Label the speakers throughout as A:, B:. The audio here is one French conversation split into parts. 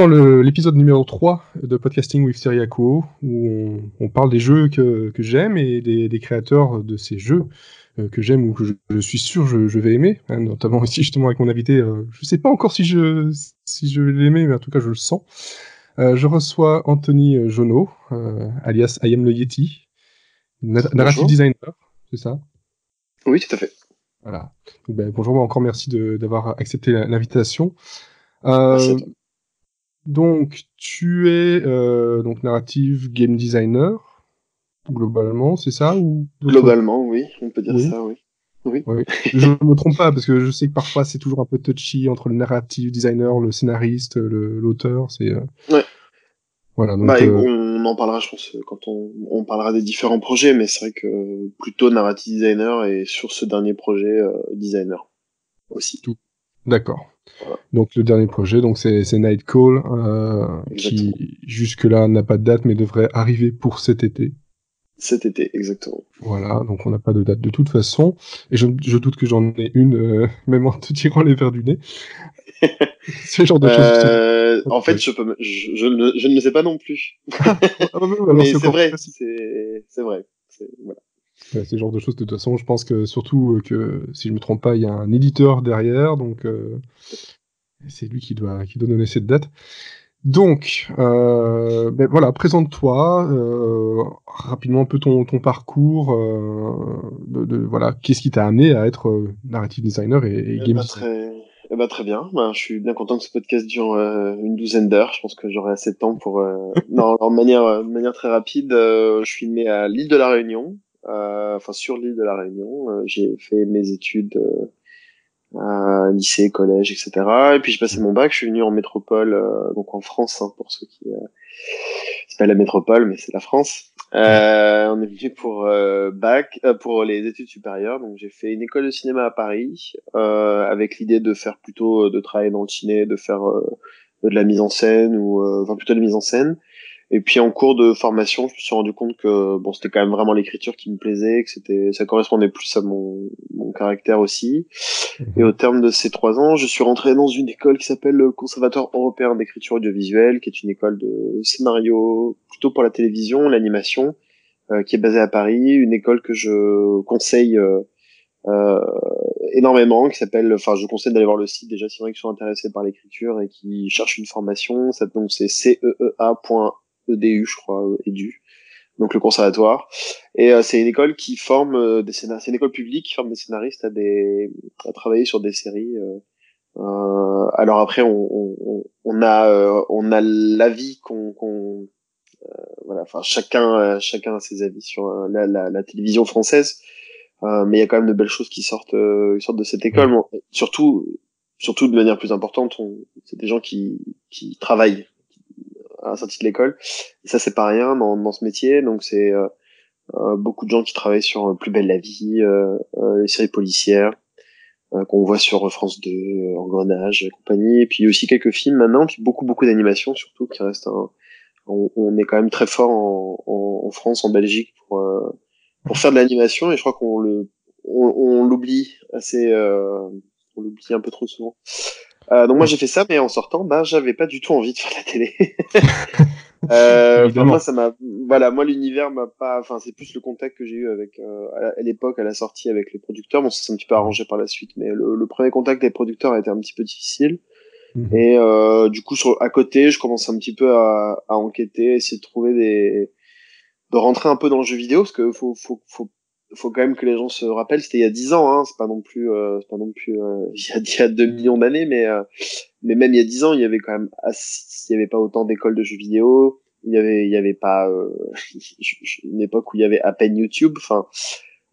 A: Dans l'épisode numéro 3 de Podcasting with Seriaco, où on, parle des jeux que, que j'aime et des, des, créateurs de ces jeux euh, que j'aime ou que je, suis sûr je, je vais aimer, hein, notamment ici justement avec mon invité. Euh, je sais pas encore si je, si je vais l'aimer, mais en tout cas je le sens. Euh, je reçois Anthony Jonot, alias I am le Yeti, narrative designer, c'est ça?
B: Oui, tout à fait.
A: Voilà. ben, bonjour, encore merci d'avoir accepté l'invitation. Euh, donc, tu es euh, donc narrative game designer, globalement, c'est ça ou
B: Globalement, oui, on peut dire ça, oui. Oui.
A: Je ne me trompe pas parce que je sais que parfois c'est toujours un peu touchy entre le narrative designer, le scénariste, l'auteur. C'est. Euh,
B: ouais. Voilà. Donc, bah, euh, on en parlera, je pense, quand on, on parlera des différents projets, mais c'est vrai que plutôt narrative designer et sur ce dernier projet designer aussi.
A: Tout. D'accord. Donc le dernier projet, donc c'est Nightcall, euh, qui jusque-là n'a pas de date, mais devrait arriver pour cet été.
B: Cet été, exactement.
A: Voilà, donc on n'a pas de date de toute façon. Et je, doute que j'en ai une, euh, même en te tirant les verres du nez.
B: Ce genre de choses. Euh, en fait, je, peux, je, ne, je, ne, sais pas non plus. Ah, bah, mais c'est vrai, c'est vrai. Voilà.
A: Ouais, ce genre de choses, de toute façon, je pense que surtout euh, que, si je me trompe pas, il y a un éditeur derrière, donc euh, c'est lui qui doit, qui doit donner cette date. Donc, euh, ben voilà, présente-toi euh, rapidement un peu ton, ton parcours, euh, de, de, voilà, qu'est-ce qui t'a amené à être euh, narrative designer et, et
B: eh
A: game
B: ben, Très, eh ben, très bien, ben, je suis bien content que ce podcast dure une douzaine d'heures. Je pense que j'aurai assez de temps pour. non, en manière, de manière très rapide, je suis né à l'île de la Réunion, euh, enfin sur l'île de la Réunion. Euh, j'ai fait mes études euh, lycée, collège, etc. Et puis j'ai passé mon bac. Je suis venu en métropole, donc en France, hein, pour ceux qui c'est pas la métropole, mais c'est la France. Euh, on est venu pour euh, bac, euh, pour les études supérieures. Donc j'ai fait une école de cinéma à Paris, avec l'idée de faire plutôt de travailler dans le ciné, de faire de la mise en scène ou enfin plutôt de mise en scène. Et puis en cours de formation, je me suis rendu compte que bon, c'était quand même vraiment l'écriture qui me plaisait, que c'était, ça correspondait plus à mon, mon caractère aussi. Mhm. Et au terme de ces trois ans, je suis rentré dans une école qui s'appelle le Conservatoire européen d'écriture audiovisuelle, qui est une école de scénario plutôt pour la télévision, l'animation, euh, qui est basée à Paris, une école que je conseille euh, euh, énormément, qui s'appelle, enfin, je conseille d'aller voir le site déjà si vous sont intéressés par l'écriture et qui cherchent une formation. Ça, donc c'est ceea EDU, je crois, euh, EDU, donc le conservatoire. Et euh, c'est une école qui forme euh, des scénaristes, c'est une école publique qui forme des scénaristes à des à travailler sur des séries. Euh, alors après, on, on, on a on a l'avis qu'on qu'on voilà, enfin chacun chacun a ses avis sur la, la, la télévision française. mais il y a quand même de belles choses qui sortent, qui sortent de cette école. surtout, surtout de manière plus importante, c'est des gens qui, qui travaillent à la sortie de l'école. Ça, c'est pas rien dans, dans ce métier. Donc, c'est euh, euh beaucoup de gens qui travaillent sur euh, Plus belle la vie, euh, les séries policières qu'on voit sur France 2, Engrenage et compagnie. Et puis aussi quelques films maintenant, puis beaucoup, beaucoup d'animations surtout, qui restent un... On, on, est quand même très fort en, en, en France, en Belgique pour, pour faire de l'animation et je crois qu'on le on, on l'oublie assez euh, on l'oublie un peu trop souvent euh, donc moi j'ai fait ça, mais en sortant, bah j'avais pas du tout envie de faire la télé. euh, moi ça m'a, voilà, moi l'univers m'a pas, enfin c'est plus le contact que j'ai eu avec euh, à l'époque à la sortie avec les producteurs. Bon ça s'est un petit peu arrangé par la suite, mais le, le, premier contact des producteurs a été un petit peu difficile. Mhm. Et euh, du coup sur à côté, je commence un petit peu à, à enquêter, essayer de trouver des, de rentrer un peu dans le jeu vidéo parce que faut faut faut faut quand même que les gens se rappellent, c'était il y a 10 ans, hein, c'est pas non plus, euh, c'est pas non plus euh, il, y a, il y a 2 millions d'années, mais euh, mais même il y a 10 ans, il y avait quand même, il y avait pas autant d'écoles de jeux vidéo, il y avait, il y avait pas une époque où il y avait à peine YouTube, enfin.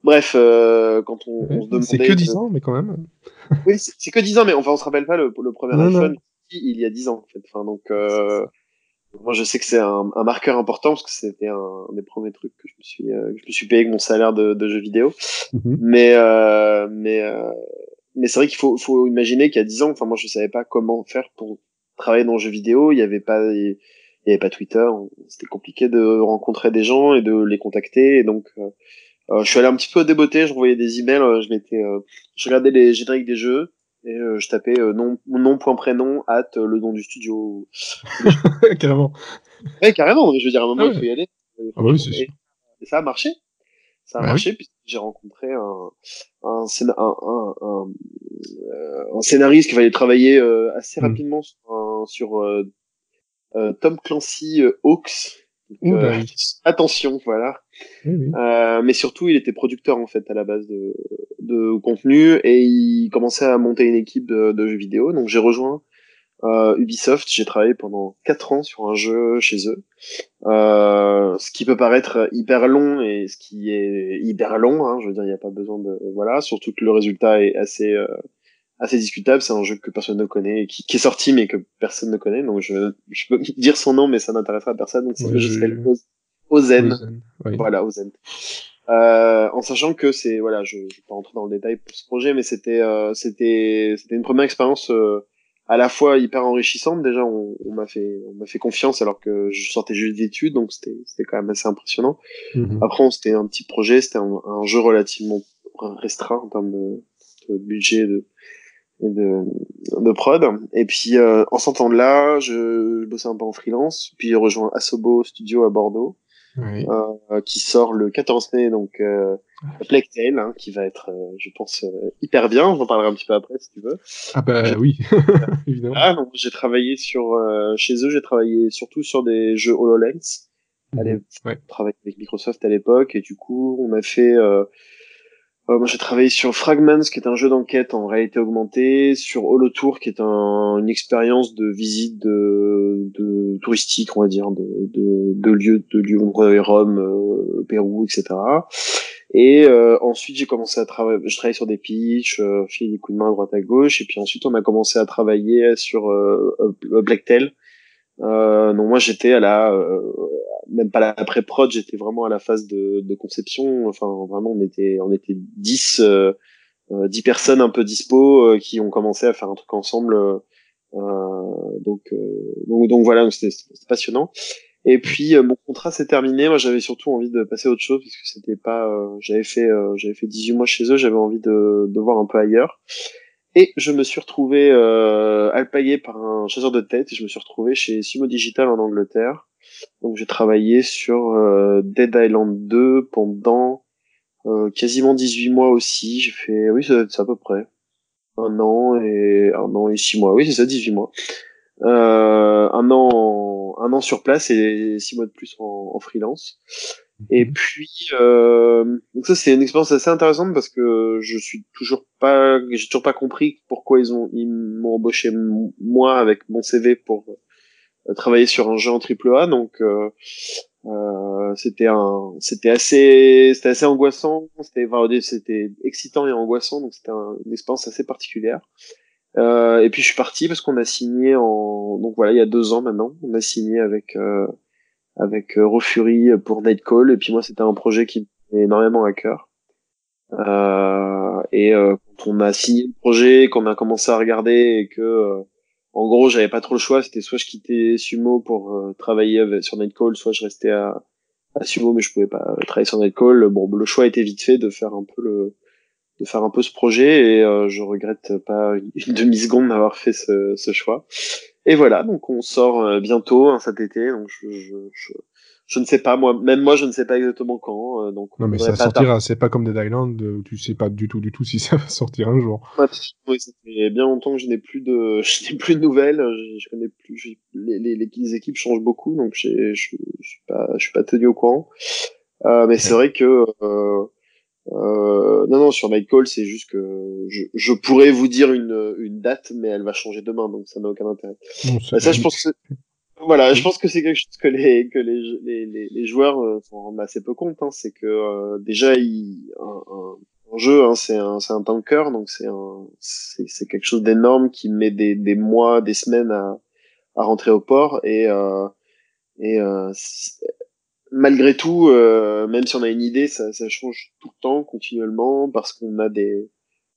B: Bref, quand on, on se demandait.
A: C'est que 10 ans, mais quand même.
B: oui, c'est que 10 ans, mais enfin, on se rappelle pas le, le premier iPhone il y a 10 ans, en fait. Enfin, donc, moi, je sais que c'est un, un, marqueur important parce que c'était un, des premiers trucs que je me suis, euh, je me suis payé avec mon salaire de, de jeux vidéo. Mhm. Mais, euh, mais, euh, mais c'est vrai qu'il faut, faut imaginer qu'il y a dix ans, enfin, moi, je savais pas comment faire pour travailler dans le jeu vidéo. Il y avait pas, il y avait pas Twitter. C'était compliqué de rencontrer des gens et de les contacter. Et donc, euh, euh je suis allé un petit peu déboter. Je renvoyais des emails. Je m'étais, je regardais les génériques des jeux et euh, je tapais euh, nom, nom point prénom at le nom du studio.
A: carrément.
B: Ouais, carrément. Je veux dire, à un moment,
A: Ah
B: il
A: ouais.
B: faut y aller.
A: Ah bah oui, c'est
B: Et-
A: sûr.
B: et ça a marché. Ça a
A: Bah
B: marché puisque j'ai rencontré un, un, scéna- un, un, un, euh, scénariste qui va aller travailler euh, assez
A: Mm.
B: rapidement sur, un- sur euh, euh, Tom Clancy euh, Hawks.
A: Bah
B: euh,
A: oui.
B: Attention, voilà.
A: Oui, oui.
B: Euh, mais surtout, il était producteur en fait à la base de, de contenu et il commençait à monter une équipe de, de jeux vidéo. Donc j'ai rejoint euh, Ubisoft. J'ai travaillé pendant quatre ans sur un jeu chez eux. Euh, ce qui peut paraître hyper long et ce qui est hyper long. Hein, je veux dire, il n'y a pas besoin de voilà. Surtout que le résultat est assez euh, assez discutable. C'est un jeu que personne ne connaît, qui, qui est sorti mais que personne ne connaît. Donc je, je peux dire son nom, mais ça n'intéressera personne. Donc c'est
A: Ouais,
B: le jeu
A: je-
B: s'appelle Oz- Ozen.
A: Ozen, oui.
B: Voilà, aux Zen. Euh, en sachant que c'est voilà, je, je vais pas rentrer dans le détail pour ce projet, mais c'était euh, c'était c'était une première expérience euh, à la fois hyper enrichissante. Déjà, on, on m'a fait on m'a fait confiance alors que je sortais juste d'études, donc c'était c'était quand même assez impressionnant.
A: Mhm.
B: Après, c'était un petit projet, c'était un, un jeu relativement restreint en termes de, de budget de et de, de prod. Et puis euh, en sortant de là, je, je bossais un peu en freelance, puis j'ai rejoint Asobo Studio à Bordeaux
A: Oui.
B: euh, qui sort le 14 mai, donc euh, Plague Tale, hein, qui va être, euh, je pense, euh, hyper bien. J'en parlerai un petit peu après si tu veux.
A: Ah bah oui, évidemment.
B: Ah, donc j'ai travaillé sur euh, chez eux, j'ai travaillé surtout sur des jeux Hololens. Allez,
A: Mhm. Ouais.
B: travaillé avec Microsoft à l'époque et du coup on a fait euh, moi j'ai travaillé sur Fragments qui est un jeu d'enquête en réalité augmentée sur Holotour qui est un, une expérience de visite de, de touristique on va dire de, de, de lieux de Lyon Rome euh, Pérou etc et euh, ensuite j'ai commencé à travailler je travaillais sur des pitchs euh, filer des coups de main à droite à gauche. Et puis ensuite on a commencé à travailler sur euh, Blacktail euh, donc moi j'étais à la euh, même pas la pré-prod, j'étais vraiment à la phase de, de conception. Enfin, vraiment, on était, on était 10, euh, euh, 10 personnes un peu dispo euh, qui ont commencé à faire un truc ensemble. euh, euh, donc, euh, donc, donc voilà, donc c'était passionnant. Et puis euh, mon contrat s'est terminé. Moi, j'avais surtout envie de passer à autre chose parce que c'était pas. euh, j'avais fait, euh, j'avais fait 18 mois chez eux. J'avais envie de, de voir un peu ailleurs. Et je me suis retrouvé euh, alpagué par un chasseur de tête et je me suis retrouvé chez Sumo Digital en Angleterre. Donc j'ai travaillé sur euh, Dead Island 2 pendant euh, quasiment 18 mois aussi. J'ai fait, oui, c'est à peu près un an et un an et six mois. Oui, c'est ça, 18 mois. Euh, un an, un an sur place et six mois de plus en freelance. Et
A: Mhm.
B: puis, euh, donc ça c'est une expérience assez intéressante parce que je suis toujours pas, j'ai toujours pas compris pourquoi ils ont, ils m'ont embauché moi avec mon CV pour euh, travailler sur un jeu en triple A. Donc, euh, euh, c'était un, c'était assez, c'était assez angoissant. C'était, enfin, c'était excitant et angoissant. Donc c'était un- une expérience assez particulière. Euh, et puis je suis parti parce qu'on a signé en, donc voilà, il y a deux ans maintenant, on a signé avec euh, avec euh, Raw Fury pour Nightcall. Et puis moi, c'était un projet qui me tenait énormément à cœur. Euh, et euh, quand on a signé le projet, qu'on a commencé à regarder et que, euh, en gros, j'avais pas trop le choix. C'était soit je quittais Sumo pour euh, travailler sur Nightcall, soit je restais à, à Sumo, mais je pouvais pas euh, travailler sur Nightcall. Bon, le choix était vite fait de faire un peu le de faire un peu ce projet et je regrette pas une demi seconde d'avoir fait ce, ce choix. Et voilà, donc on sort euh, bientôt hein, cet été. Donc je, je, je, je ne sais pas moi, même moi je ne sais pas exactement quand. euh, donc on
A: Non mais ça
B: pas
A: sortira, c'est pas comme Dead Island euh, où tu sais pas du tout du tout si ça va sortir un jour.
B: Oui, ça fait bien longtemps que je n'ai plus de, je n'ai plus de nouvelles. Je, connais plus. Les, les, les, équipes changent beaucoup, donc je, je suis pas, je suis pas tenu au courant. Euh, mais c'est vrai que euh, euh, non non sur Nightcall c'est juste que je, je pourrais vous dire une, une date, mais elle va changer demain, donc ça n'a aucun intérêt.
A: Bon,
B: Bah, ça, je pense que voilà, je pense que c'est quelque chose que les que les les, les, les joueurs euh, s'en rendent assez peu compte. Hein, c'est que euh, déjà, il, un, un, un jeu, hein, c'est un c'est un tanker, donc c'est un c'est c'est quelque chose d'énorme qui met des des mois, des semaines à à rentrer au port et euh, et euh, malgré tout, euh, même si on a une idée, ça ça change tout le temps, continuellement, parce qu'on a des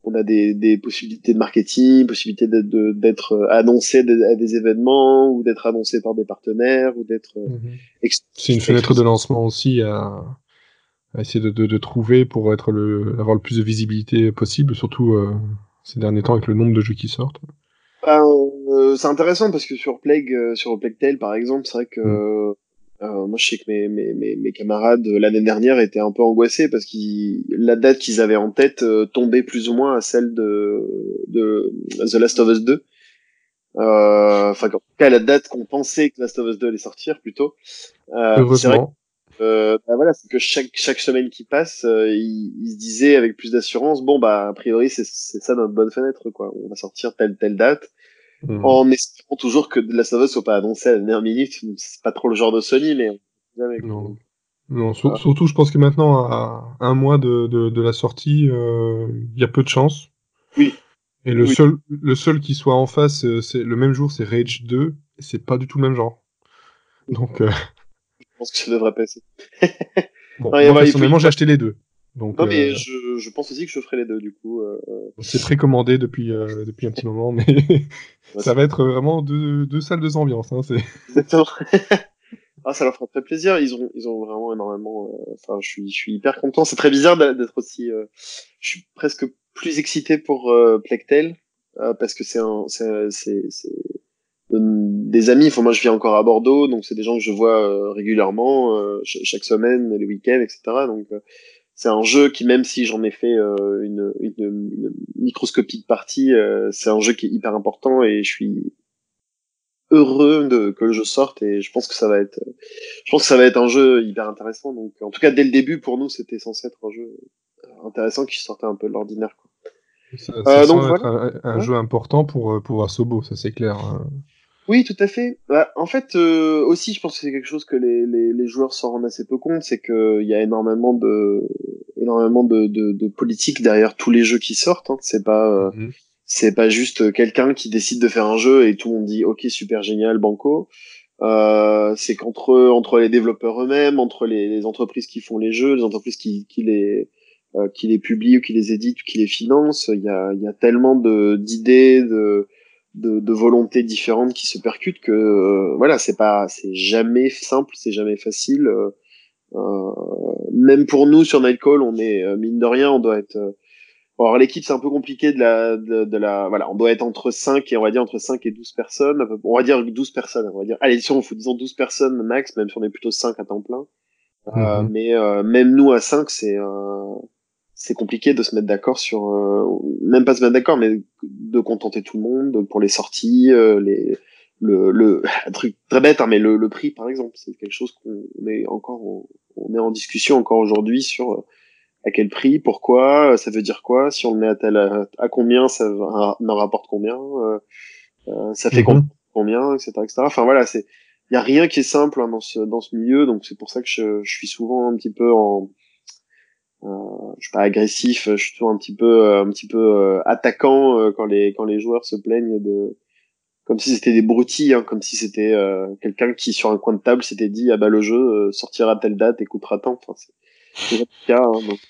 B: on a des, des possibilités de marketing, possibilités d'être de- d'être annoncé à des événements ou d'être annoncé par des partenaires ou d'être ex-
A: C'est une fenêtre de lancement aussi à, à essayer de, de, de trouver pour être le, avoir le plus de visibilité possible, surtout euh, ces derniers temps avec le nombre de jeux qui sortent.
B: Ben, euh, c'est intéressant parce que sur Plague, euh, sur Plague Tale par exemple, c'est vrai que mm. Euh, moi je sais que mes, mes, mes, mes camarades l'année dernière étaient un peu angoissés parce que la date qu'ils avaient en tête tombait plus ou moins à celle de, de The Last of Us 2. Enfin, en tout cas, la date qu'on pensait que Last of Us 2 allait sortir plutôt.
A: Heureusement.
B: Euh, bah voilà, c'est que chaque chaque semaine qui passe, euh, il, il, se disait avec plus d'assurance, bon bah a priori c'est c'est ça notre bonne fenêtre quoi, on va sortir telle telle date, mmh. en espérant toujours que la of soit pas annoncée à la dernière minute. C'est pas trop le genre de Sony, mais
A: non. Non, surtout je pense que maintenant à un mois de de, de la sortie, euh, il y a peu de chance.
B: Oui.
A: Et le seul le seul qui soit en face, euh, c'est le même jour, c'est Rage 2, et c'est pas du tout le même genre. Donc
B: pense que ça devrait passer.
A: bon, moi, personnellement, j'ai acheté les deux. Donc,
B: non, mais euh, je, je, pense aussi que je ferai les deux, du coup. Euh...
A: C'est précommandé depuis, euh, depuis un petit moment, mais ça va être vraiment deux, deux salles, deux ambiances. Hein,
B: Exactement. ah, ça leur fera très plaisir. Ils ont, ils ont vraiment énormément. Euh, enfin, je suis, je suis hyper content. C'est très bizarre d'être aussi. Euh, je suis presque plus excité pour euh, Plectel parce que c'est un, c'est, c'est, des amis. Enfin, moi, je vis encore à Bordeaux, donc c'est des gens que je vois euh, régulièrement, euh, chaque semaine, les week-ends, etc. Donc, euh, c'est un jeu qui, même si j'en ai fait une, une, une, microscopique partie, c'est un jeu qui est hyper important et je suis heureux de que le jeu sorte et je pense que ça va être, je pense que ça va être un jeu hyper intéressant. Donc, en tout cas, dès le début, pour nous, c'était censé être un jeu intéressant qui sortait un peu de l'ordinaire.
A: Ça, ça donc, être un, jeu important pour, pour Asobo, ça c'est clair.
B: Oui, tout à fait. Bah, en fait, euh, aussi, je pense que c'est quelque chose que les, les, les joueurs s'en rendent assez peu compte, c'est qu'il y a énormément de énormément de, de, de, politique derrière tous les jeux qui sortent. Hein. C'est pas euh, mhm. c'est pas juste quelqu'un qui décide de faire un jeu et tout le monde dit ok super génial banco. Euh, c'est qu'entre entre les développeurs eux-mêmes, entre les, les, entreprises qui font les jeux, les entreprises qui, qui les euh, qui les publient ou qui les éditent ou qui les financent, il y a, il y a tellement de d'idées de de, de, volontés différentes qui se percutent que euh, voilà c'est pas c'est jamais simple c'est jamais facile euh, euh même pour nous sur Nightcall on est euh, mine de rien on doit être alors l'équipe c'est un peu compliqué de la de, de, la voilà on doit être entre 5 et on va dire entre 5 et 12 personnes on va dire 12 personnes on va dire allez si on faut disons 12 personnes max même si on est plutôt 5 à temps plein mm-hmm. mais même nous à 5 c'est c'est compliqué de se mettre d'accord sur euh, même pas se mettre d'accord mais de contenter tout le monde pour les sorties euh, les le, le un truc très bête hein, mais le, le prix par exemple c'est quelque chose qu'on est encore on est en discussion encore aujourd'hui sur euh, à quel prix pourquoi ça veut dire quoi si on le met à tel à, combien ça en rapporte combien ça fait mhm. combien etc etc enfin voilà c'est il y a rien qui est simple hein, dans ce dans ce milieu donc c'est pour ça que je, je suis souvent un petit peu en euh, je suis pas agressif, je suis toujours un petit peu, euh, un petit peu euh, attaquant euh, quand les quand les joueurs se plaignent de, comme si c'était des broutilles, hein, comme si c'était quelqu'un qui sur un coin de table s'était dit ah bah le jeu sortira à telle date et coûtera tant. Enfin, c'est le cas. Hein, donc,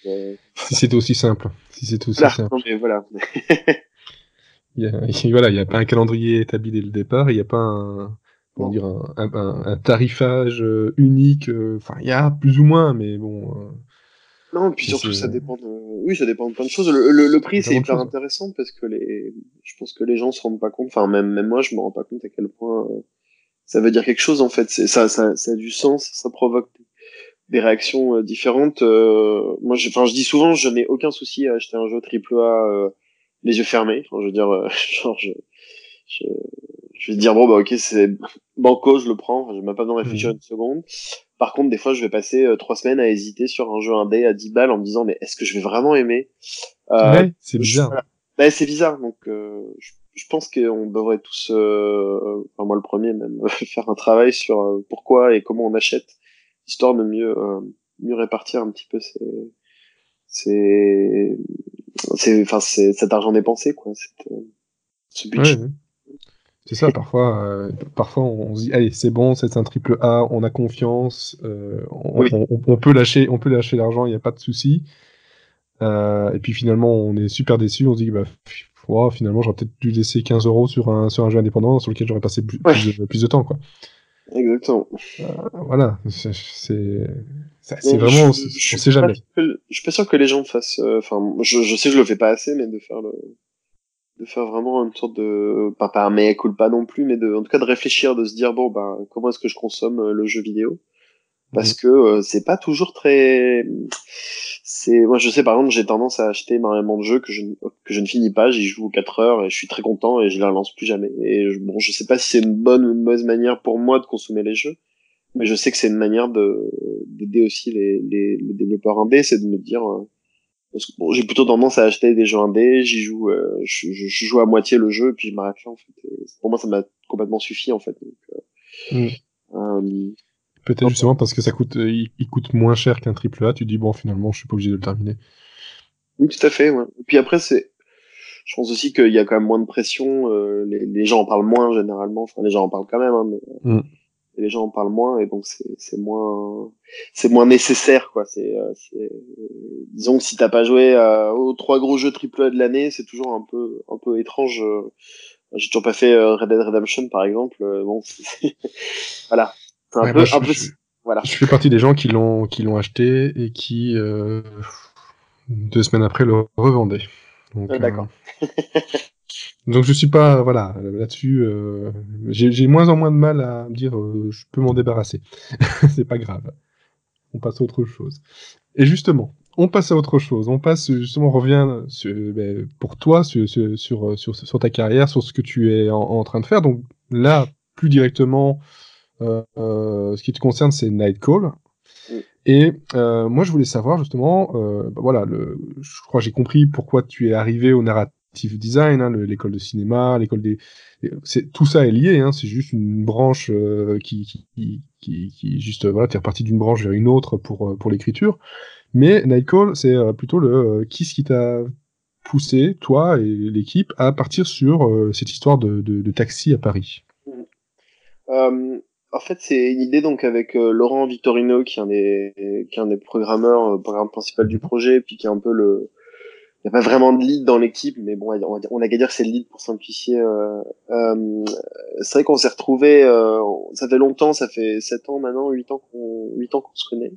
A: si c'était aussi simple, si c'était aussi simple.
B: Non, mais voilà.
A: il y a, voilà, il y a pas un calendrier établi dès le départ, il n'y a pas un, comment dire, un, un, un tarifage unique. Enfin, il y a plus ou moins, mais bon.
B: Non, puis surtout, ça dépend de... Oui, ça dépend de plein de choses. Le, le, le prix, c'est hyper intéressant parce que les... je pense que les gens se rendent pas compte, enfin, même, même moi, je me rends pas compte à quel point euh, ça veut dire quelque chose, en fait. C'est, ça, ça, ça a du sens, ça provoque des réactions euh, différentes. Euh, moi, je, enfin, je dis souvent, je n'ai aucun souci à acheter un jeu triple A les yeux fermés. Enfin, je veux dire, genre, je, je, je vais dire, bon, bah, ok, c'est banco, je le prends, enfin, je même pas besoin de réfléchir mmh. une seconde. Par contre, des fois, je vais passer euh, trois semaines à hésiter sur un jeu indé à 10 balles en me disant, mais est-ce que je vais vraiment aimer?
A: Euh, ouais, C'est bizarre.
B: Bah, c'est bizarre. Donc, euh, je, je, pense qu'on devrait tous, euh, enfin moi le premier même, faire un travail sur euh, pourquoi et comment on achète, histoire de mieux mieux répartir un petit peu ces c'est enfin c'est cet argent dépensé quoi cette, ce budget
A: ouais, c'est ça, parfois, euh, parfois on se dit, allez, c'est bon, c'est un triple A, on a confiance, euh, on, on, on, peut lâcher, on peut lâcher l'argent, il n'y a pas de souci. Euh, et puis finalement, on est super déçu, on se dit, bah, wow, finalement, j'aurais peut-être dû laisser 15 euros sur un, sur un jeu indépendant sur lequel j'aurais passé plus, plus, de, plus, de, temps, quoi.
B: Exactement.
A: Euh, voilà, c'est, c'est vraiment, je, je, on sait jamais.
B: je suis pas sûr que les gens fassent, euh, enfin, je, je sais que je le fais pas assez, mais de faire le, de faire vraiment une sorte de pas pas un mea culpa non plus mais de en tout cas de réfléchir de se dire bon ben comment est-ce que je consomme euh, le jeu vidéo? Parce que euh, c'est pas toujours très c'est moi je sais par exemple j'ai tendance à acheter énormément de jeux que je que je ne finis pas j'y joue 4 heures et je suis très content et je les relance plus jamais. Et bon je sais pas si c'est une bonne ou une mauvaise manière pour moi de consommer les jeux mais je sais que c'est une manière de d'aider aussi les, les, les développeurs indés c'est de me dire euh, bon, j'ai plutôt tendance à acheter des jeux indés, j'y joue, euh, je, je, joue à moitié le jeu, puis je m'arrête là en fait. pour moi, ça m'a complètement suffi en fait. Donc, euh,
A: mm. euh Peut-être justement parce que ça coûte, euh, il, coûte moins cher qu'un triple A. Tu dis bon, finalement, je suis pas obligé de le terminer.
B: Oui, tout à fait. Ouais. Et puis après, c'est, je pense aussi qu'il y a quand même moins de pression. les, les, gens en parlent moins généralement. Enfin, les gens en parlent quand même, hein, mais. Mm les gens en parlent moins et donc c'est moins c'est moins nécessaire quoi. C'est euh, disons que si t'as pas joué euh, aux trois gros jeux triple de l'année c'est toujours un peu un peu étrange euh. j'ai toujours pas fait Red Dead Redemption par exemple bon voilà. Un peu, un peu
A: je, voilà. je fais partie des gens qui l'ont qui l'ont acheté et qui deux semaines après le revendaient
B: d'accord
A: Donc je suis pas, voilà, là-dessus, euh, j'ai moins en moins de mal à me dire euh, je peux m'en débarrasser. c'est pas grave. On passe à autre chose. Et justement, on passe à autre chose. On passe justement, on revient ben, pour toi sur, sur, sur, ta carrière, sur ce que tu es en, train de faire. Donc là, plus directement, euh, ce qui te concerne, c'est Nightcall. Et moi, je voulais savoir justement, ben, voilà, le, je crois j'ai compris pourquoi tu es arrivé au narratif design, hein, l'école de cinéma, l'école des, c'est tout ça est lié. Hein, c'est juste une branche euh, qui, qui, qui, qui, juste voilà, t'es reparti d'une branche vers une autre pour euh, pour l'écriture. Mais Nightcall, c'est euh, plutôt le qui ce qui t'a poussé, toi et l'équipe, à partir sur cette histoire de, de, de, taxi à Paris?
B: En fait, c'est une idée donc avec Laurent Victorino, qui est un des, programmeurs, programme principal du projet, puis qui est un peu le, il n'y a pas vraiment de lead dans l'équipe, mais bon, on a qu'à dire que c'est le lead pour simplifier. Euh, euh, c'est vrai qu'on s'est retrouvé, euh, ça fait longtemps, ça fait 7 ans maintenant, 8 ans qu'on 8 ans qu'on se connaît,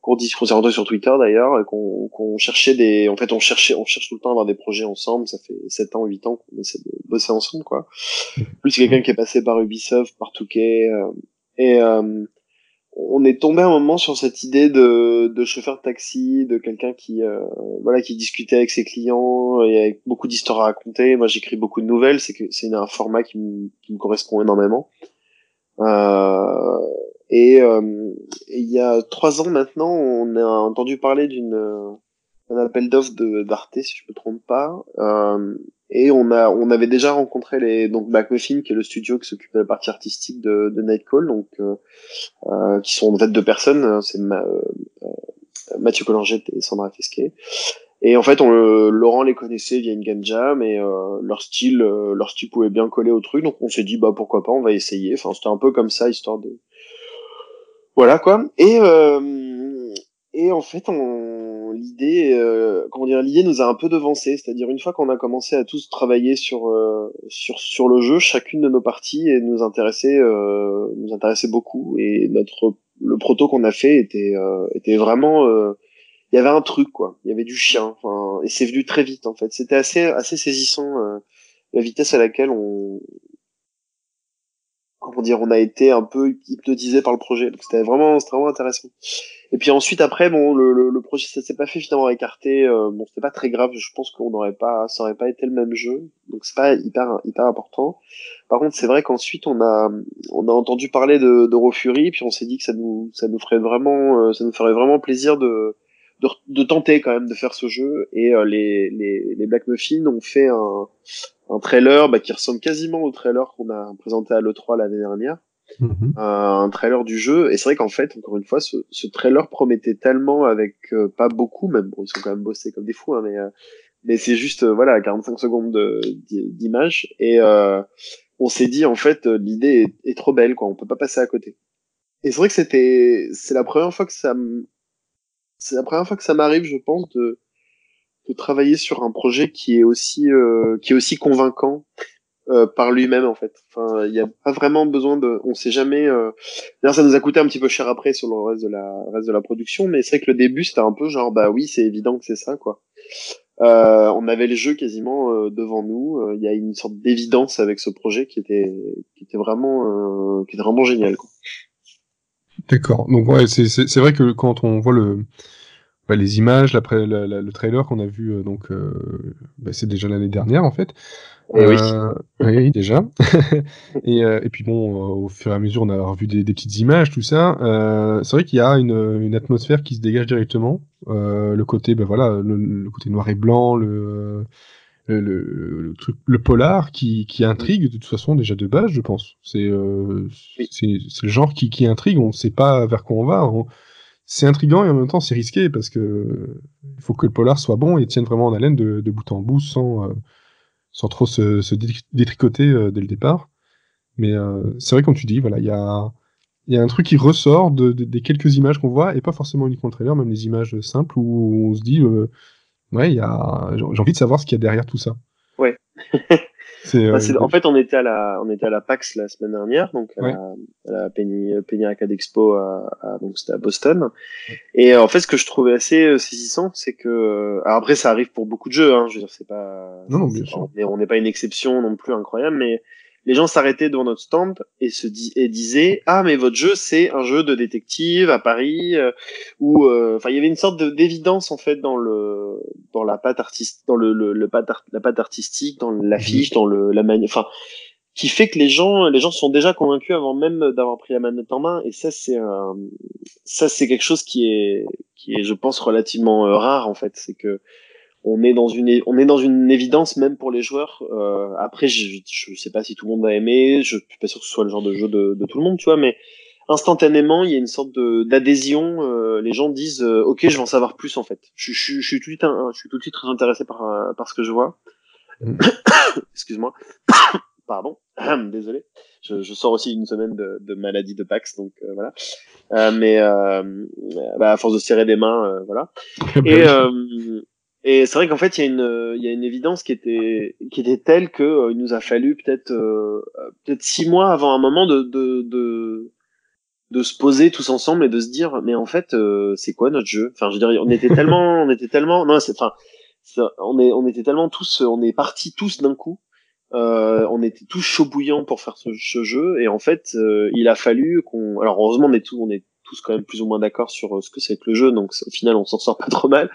B: qu'on dit qu'on s'est rencontré sur Twitter d'ailleurs, qu'on qu'on cherchait des, en fait, on cherchait, on cherche tout le temps à avoir des projets ensemble. Ça fait 7 ans, 8 ans qu'on essaie de bosser ensemble, quoi. Plus quelqu'un qui est passé par Ubisoft, par Touquet, euh, et euh, on est tombé un moment sur cette idée de, de chauffeur de taxi, de quelqu'un qui euh, voilà qui discutait avec ses clients et avec beaucoup d'histoires à raconter. Moi, j'écris beaucoup de nouvelles, c'est que c'est un format qui, me correspond énormément. Euh, et euh, il y a trois ans maintenant, on a entendu parler d'une un appel d'offres d'Arte, si je me trompe pas. Euh, et on a, on avait déjà rencontré les donc McMuffin, qui est le studio qui s'occupe de la partie artistique de, de Nightcall, donc euh, euh, qui sont en fait deux personnes, hein, c'est euh, Mathieu Collinger et Sandra Fesquet. Et en fait, on, Laurent les connaissait via une game jam et leur style, leur style pouvait bien coller au truc, donc on s'est dit bah pourquoi pas, on va essayer. Enfin, c'était un peu comme ça, histoire de voilà quoi. Et et en fait, on, l'idée, euh, comment dire, l'idée nous a un peu devancé. C'est-à-dire une fois qu'on a commencé à tous travailler sur euh, sur sur le jeu, chacune de nos parties et nous intéressait euh, nous intéressait beaucoup. Et notre le proto qu'on a fait était euh, était vraiment euh, il y avait un truc quoi. Il y avait du chien. Et c'est venu très vite en fait. C'était assez assez saisissant la vitesse à laquelle on comment dire, on a été un peu hypnotisé par le projet. Donc c'était vraiment, vraiment intéressant. Et puis ensuite après, bon, le, le, le projet ça s'est pas fait finalement écarté. Euh, bon, c'était pas très grave. Je pense qu'on n'aurait pas, ça aurait pas été le même jeu. Donc c'est pas hyper hyper important. Par contre, c'est vrai qu'ensuite on a on a entendu parler de, de puis on s'est dit que ça nous ça nous ferait vraiment euh, ça nous ferait vraiment plaisir de de, de, tenter quand même de faire ce jeu. Et euh, les, les, les Black Muffins ont fait un, un trailer bah, qui ressemble quasiment au trailer qu'on a présenté à l'E3 l'année dernière. Mhm. un trailer du jeu et c'est vrai qu'en fait encore une fois ce, ce trailer promettait tellement avec euh, pas beaucoup même bon ils sont quand même bossés comme des fous hein, mais euh, mais c'est juste voilà 45 secondes d'image et on s'est dit en fait l'idée est, est, trop belle quoi on peut pas passer à côté et c'est vrai que c'était c'est la première fois que ça c'est la première fois que ça m'arrive, je pense, de, de travailler sur un projet qui est aussi euh, qui est aussi convaincant euh, par lui-même en fait. Enfin, il n'y a pas vraiment besoin de, on sait jamais. Euh... D'ailleurs, ça nous a coûté un petit peu cher après sur le reste de la reste de la production, mais c'est vrai que le début c'était un peu genre bah oui, c'est évident que c'est ça quoi. Euh, on avait le jeu quasiment euh, devant nous. Euh, il y a une sorte d'évidence avec ce projet qui était, qui était vraiment, qui était vraiment génial.
A: D'accord. Donc ouais, c'est vrai que quand on voit le bah, les images, après le trailer qu'on a vu, donc bah, c'est déjà l'année dernière en fait.
B: Eh oui.
A: oui, déjà. et, et, puis bon, au fur et à mesure, on a revu des, des petites images, tout ça. c'est vrai qu'il y a une, une, atmosphère qui se dégage directement. Euh, le côté, ben voilà, le, côté noir et blanc, le, le, le, truc, le polar qui, qui intrigue de toute façon déjà de base, je pense. C'est euh, le genre qui, qui intrigue. On ne sait pas vers quoi on va. C'est intriguant et en même temps c'est risqué parce que il faut que le polar soit bon et tienne vraiment en haleine de, de bout en bout sans euh, sans trop se, détricoter euh, dès le départ. Mais euh, c'est vrai comme tu dis, voilà, il y a y a un truc qui ressort de, des quelques images qu'on voit, et pas forcément uniquement le trailer, même les images simples où on se dit, euh, ouais, il y a, j'ai envie de savoir ce qu'il y a derrière tout ça.
B: Ouais. Euh, en fait, on était à la, on était à la PAX la semaine dernière, donc à, la, à la Penny, Penny Arcade Expo, à, donc c'était à Boston. Et en fait, ce que je trouvais assez euh, saisissant, c'est que, alors après, ça arrive pour beaucoup de jeux, hein, je veux dire, c'est pas,
A: non, non, bien sûr.
B: on n'est pas une exception non plus incroyable, mais les gens s'arrêtaient devant notre stand et se et disaient ah mais votre jeu c'est un jeu de détective à Paris euh, où euh, enfin il y avait une sorte d'évidence en fait dans le dans la patte artiste dans le, le, le la patte artistique dans l'affiche dans le la manière enfin qui fait que les gens les gens sont déjà convaincus avant même d'avoir pris la manette en main. Et ça c'est ça c'est quelque chose qui est qui est je pense relativement euh, rare en fait. C'est que on est dans une on est dans une évidence même pour les joueurs. Euh, après, je, je sais pas si tout le monde va aimer, je suis pas sûr que ce soit le genre de jeu de, de tout le monde, tu vois, mais instantanément, il y a une sorte de d'adhésion. Euh, les gens disent, euh, ok, je veux en savoir plus en fait. Je, je, je suis tout de suite, je suis tout de suite très intéressé par euh, par ce que je vois. Mm. Excuse-moi. Pardon, désolé. Je, je, sors aussi une semaine de, de maladie de Pax, donc voilà. mais bah, à force de serrer des mains, voilà. Et et c'est vrai qu'en fait, il y a une, il y a une évidence qui était, qui était telle que euh, il nous a fallu peut-être, euh, peut-être six mois avant un moment de, de, de, de, se poser tous ensemble et de se dire, mais en fait, euh, c'est quoi notre jeu? Enfin, je veux dire, on était tellement, on était tellement, non, c'est, enfin, on est, on était tellement tous, on est partis tous d'un coup. on était tous chaud bouillants pour faire ce, ce jeu et en fait, il a fallu qu'on, alors heureusement, on est tous, on est tous quand même plus ou moins d'accord sur ce que c'est que le jeu, donc au final, on s'en sort pas trop mal.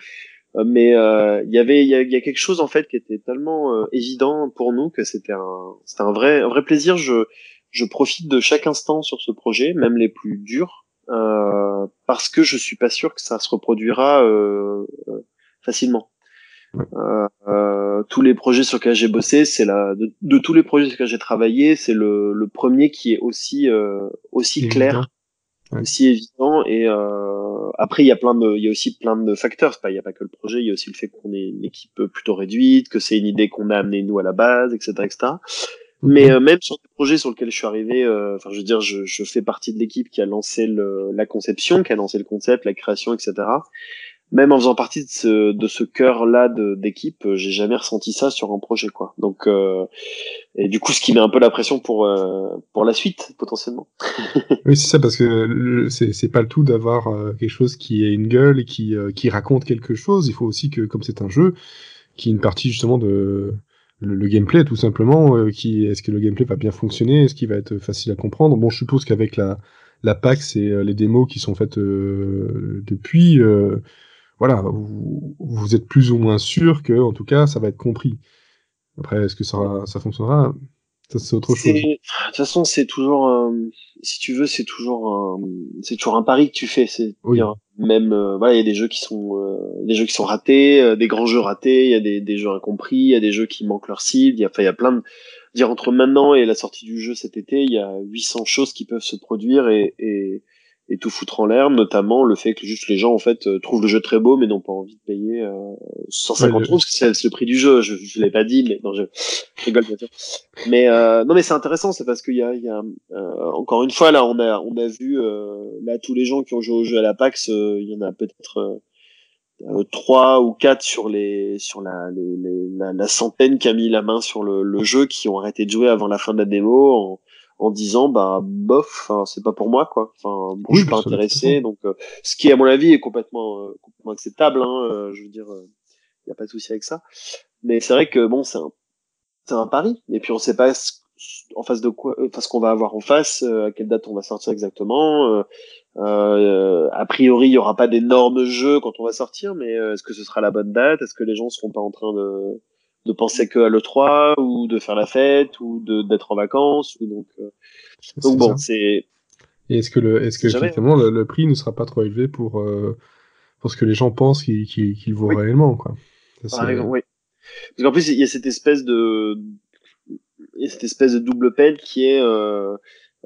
B: Euh, mais euh, il y avait il y a, y a, quelque chose en fait qui était tellement euh, évident pour nous que c'était un c'était un vrai un vrai plaisir. Je je profite de chaque instant sur ce projet même les plus durs euh, parce que je suis pas sûr que ça se reproduira euh, facilement. Euh, tous les projets sur lesquels j'ai bossé c'est la de, de, tous les projets sur lesquels j'ai travaillé c'est le, le premier qui est aussi aussi clair aussi évident et euh, après il y a plein de il y a aussi plein de facteurs. C'est pas il y a pas que le projet il y a aussi le fait qu'on est une équipe plutôt réduite que c'est une idée qu'on a amené nous à la base etc etc mais euh, même sur des projets sur lesquels je suis arrivé euh, enfin je veux dire je, je fais partie de l'équipe qui a lancé le, la conception qui a lancé le concept la création etc même en faisant partie de ce, de ce cœur-là d'équipe, j'ai jamais ressenti ça sur un projet, quoi. Donc, euh, et du coup, ce qui met un peu la pression pour euh, pour la suite potentiellement.
A: oui, c'est ça, parce que c'est pas le tout d'avoir euh, quelque chose qui ait une gueule et qui euh, qui raconte quelque chose. Il faut aussi que, comme c'est un jeu, qui une partie justement de le, gameplay, tout simplement. Euh, qui est-ce que le gameplay va bien fonctionner? Est-ce qu'il va être facile à comprendre? Bon, je suppose qu'avec la la PAX et les démos qui sont faites depuis voilà, vous, vous, êtes plus ou moins sûr que, en tout cas, ça va être compris. Après, est-ce que ça, ça fonctionnera? Ça, c'est autre chose. De
B: toute façon, c'est toujours, euh, si tu veux, c'est toujours, c'est toujours un pari que tu fais. C'est même, euh, voilà, il y a des jeux qui sont, euh, des jeux qui sont ratés, des grands jeux ratés, il y a des, des jeux incompris, il y a des jeux qui manquent leur cible. Il y a, il y a plein de, dire entre maintenant et la sortie du jeu cet été, il y a 800 choses qui peuvent se produire et, et et tout foutre en l'air, notamment le fait que juste les gens en fait euh, trouvent le jeu très beau mais n'ont pas envie de payer euh, 150 euros parce que c'est le prix du jeu. Je, je l'ai pas dit, mais non, je, rigole bien sûr. Mais euh, non, mais c'est intéressant, c'est parce qu'il y a, il y a euh, encore une fois là, on a on a vu euh, là tous les gens qui ont joué au jeu à la PAX, il y en a peut-être trois ou quatre sur les sur la, les, les, la, la, centaine qui a mis la main sur le, le, jeu qui ont arrêté de jouer avant la fin de la démo. En, en disant bah bof c'est pas pour moi quoi enfin bon, je suis pas intéressé donc euh, ce qui à mon avis est complètement euh, complètement acceptable hein, euh, je veux dire il y a pas de souci avec ça. Mais c'est vrai que bon, c'est un, c'est un pari. Et puis on sait pas en face de quoi, enfin ce qu'on va avoir en face, à quelle date on va sortir exactement. Euh, a priori, il y aura pas d'énormes jeux quand on va sortir, mais est-ce que ce sera la bonne date? Est-ce que les gens seront pas en train de de penser que à l'E3 ou de faire la fête ou de d'être en vacances ou donc donc bon c'est
A: et est-ce que le est-ce que effectivement le, prix ne sera pas trop élevé pour pour ce que les gens pensent qu'il qu'il vaut réellement quoi.
B: Par exemple, oui. Parce qu'en plus, il y a cette espèce de, il y a cette espèce de double peine qui est, euh,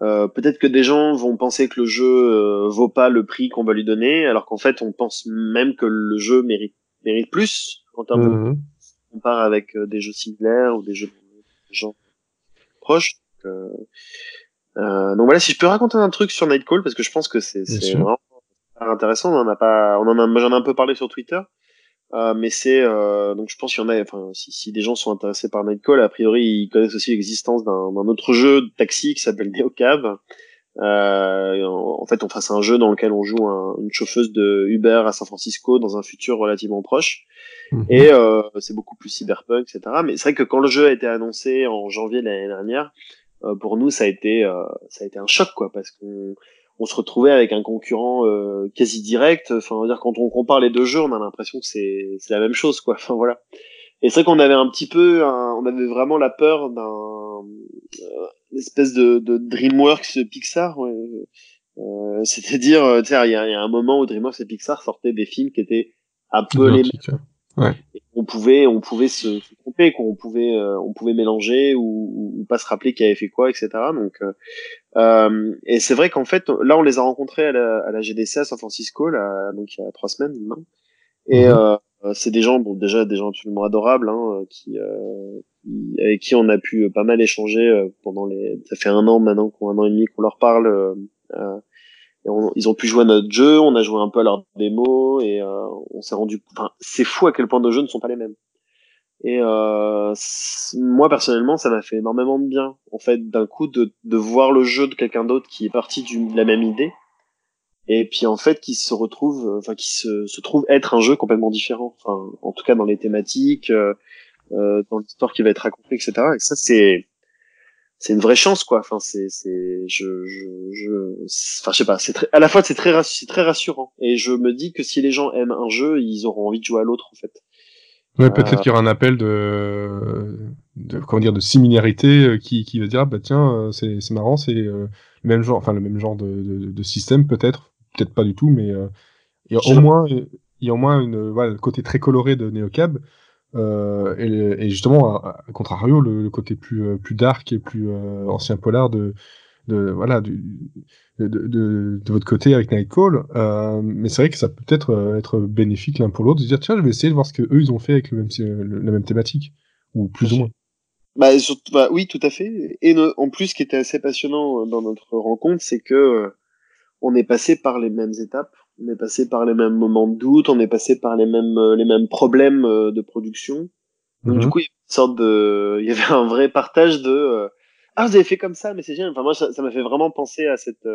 B: euh, peut-être que des gens vont penser que le jeu euh, vaut pas le prix qu'on va lui donner, alors qu'en fait, on pense même que le jeu mérite, mérite plus en termes on compare avec euh, des jeux similaires ou des jeux de gens proches. Donc, euh, euh, donc voilà, si je peux raconter un truc sur Nightcall, parce que je pense que c'est vraiment intéressant. On en a pas, on en a, j'en ai un peu parlé sur Twitter. Euh, mais c'est euh, donc je pense qu'il y en a. Enfin, si, si, des gens sont intéressés par Nightcall, a priori ils connaissent aussi l'existence d'un autre jeu de taxi qui s'appelle Neocab. Euh, en, fait, on fasse un jeu dans lequel on joue un, une chauffeuse de Uber à San Francisco dans un futur relativement proche. Mhm. Et euh, c'est beaucoup plus cyberpunk, etc. Mais c'est vrai que quand le jeu a été annoncé en janvier de l'année dernière, euh, pour nous ça a été ça a été un choc quoi, parce qu'on on se retrouvait avec un concurrent euh, quasi direct. Enfin, on va dire quand on compare les deux jeux, on a l'impression que c'est c'est la même chose, quoi. Enfin voilà. Et c'est vrai qu'on avait un petit peu, on avait vraiment la peur d'un euh, espèce de, de DreamWorks Pixar. Ouais. Euh, C'est-à-dire, euh, il y a, y a, un moment où DreamWorks et Pixar sortaient des films qui étaient un peu les mêmes.
A: Ouais.
B: on pouvait, on pouvait se, se tromper, qu'on pouvait, euh, on pouvait mélanger ou, ou, pas se rappeler qui avait fait quoi, etc. Donc, euh, euh, et c'est vrai qu'en fait, là, on les a rencontrés à la, à la GDC à San Francisco, là, donc il y a trois semaines maintenant. Et euh, c'est des gens, bon, déjà des gens absolument adorables, hein, qui, avec qui on a pu pas mal échanger pendant les. Ça fait un an maintenant, un an et demi qu'on leur parle ils ont pu jouer à notre jeu, on a joué un peu à leur démo et euh, on s'est rendu. Enfin, c'est fou à quel point nos jeux ne sont pas les mêmes. Et euh, moi personnellement, ça m'a fait énormément de bien, en fait, d'un coup de, de voir le jeu de quelqu'un d'autre qui est parti de la même idée, et puis en fait qui se retrouve, enfin qui se, se trouve être un jeu complètement différent. Enfin, en tout cas dans les thématiques, euh, euh dans l'histoire qui va être racontée, etc. Et ça c'est c'est une vraie chance quoi. Enfin c'est c'est je je je enfin je sais pas. C'est très à la fois c'est très c'est très rassurant. Et je me dis que si les gens aiment un jeu ils auront envie de jouer à l'autre en fait.
A: Ouais peut-être euh, qu'il y aura un appel de de comment dire de similarité euh, qui qui va dire ah, bah tiens euh, c'est c'est marrant c'est le même genre enfin le même genre de de, de système peut-être peut-être pas du tout mais il y a au moins il y a au moins une voilà le côté très coloré de Neocab euh, et, et, justement, à, contrario, le, le, côté plus, euh, plus dark et plus euh, ancien polar de, de voilà du, de, de, de, votre côté avec Nightcall. Euh, mais c'est vrai que ça peut peut-être euh, être bénéfique l'un pour l'autre de dire tiens, je vais essayer de voir ce que eux ils ont fait avec le même, la même thématique ou plus ou moins.
B: Bah, surtout, bah, oui, tout à fait. Et en plus, ce qui était assez passionnant dans notre rencontre, c'est que on est passé par les mêmes étapes on est passé par les mêmes moments de doute, on est passé par les mêmes euh, les mêmes problèmes euh, de production. Donc du mhm. coup, il y avait une sorte de, il y avait un vrai partage de euh, ah vous avez fait comme ça, mais c'est génial. Enfin moi, ça m'a fait vraiment penser à cette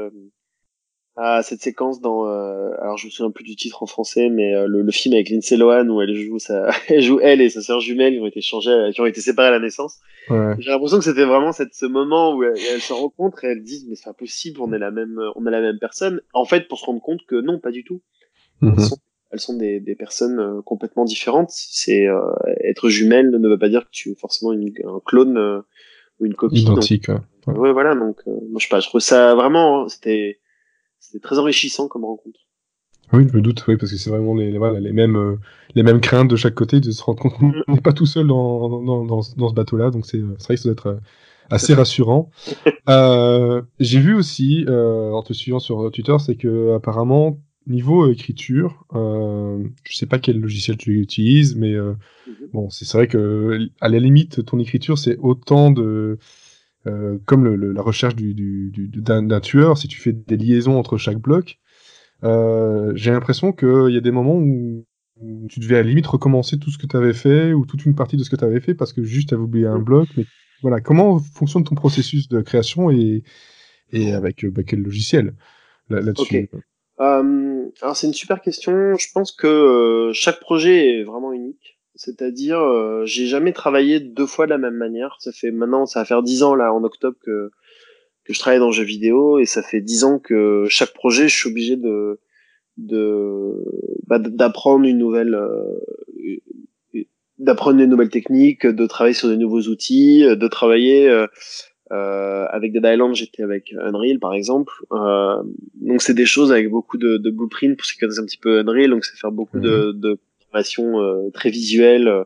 B: à cette séquence dans euh, alors je me souviens plus du titre en français mais euh, le, le, film avec Lindsay Lohan où elle joue sa elle joue elle et sa sœur jumelle qui ont été changées qui ont été séparées à la naissance ouais. j'ai l'impression que c'était vraiment cette, ce moment où elles, se rencontrent et elles disent mais c'est pas possible on est la même on est la même personne en fait pour se rendre compte que non pas du tout elles mhm. sont, elles sont des, des personnes euh, complètement différentes c'est être jumelle ne veut pas dire que tu es forcément une, un clone ou une copie
A: identique
B: donc, ouais. voilà donc moi je sais pas je trouve ça vraiment c'était c'était très enrichissant comme rencontre.
A: Oui, je me doute, oui, parce que c'est vraiment les, voilà, les, mêmes, euh, les mêmes craintes de chaque côté, de se rendre compte qu'on n'est pas tout seul dans, dans, dans, dans ce bateau-là, donc c'est vrai que ça doit être euh, assez rassurant. euh, J'ai vu aussi, euh, en te suivant sur Twitter, c'est que apparemment, niveau écriture, je sais pas quel logiciel tu utilises, mais mhm. bon, c'est vrai que à la limite, ton écriture, c'est autant de euh, comme le, la recherche du, du, du, d'un tueur, si tu fais des liaisons entre chaque bloc, euh, j'ai l'impression qu'il y a des moments où, tu devais à la limite recommencer tout ce que tu avais fait ou toute une partie de ce que tu avais fait parce que juste tu avais oublié un bloc. Mais voilà, comment fonctionne ton processus de création et, et avec bah, quel logiciel là-dessus?
B: Euh, Alors c'est une super question. Je pense que euh, chaque projet est vraiment unique. C'est-à-dire, euh, j'ai jamais travaillé deux fois de la même manière. Ça fait maintenant, ça va faire dix ans là en octobre que que je travaille dans le jeu vidéo et ça fait dix ans que chaque projet, je suis obligé de de bah, d'apprendre une nouvelle euh, d'apprendre des nouvelles techniques, de travailler sur des nouveaux outils, de travailler euh, euh, avec Dead Island, j'étais avec Unreal par exemple. Euh, donc c'est des choses avec beaucoup de, de blueprint pour ceux qui connaissent un petit peu Unreal. Donc c'est faire beaucoup de, mhm. de euh, très visuelle.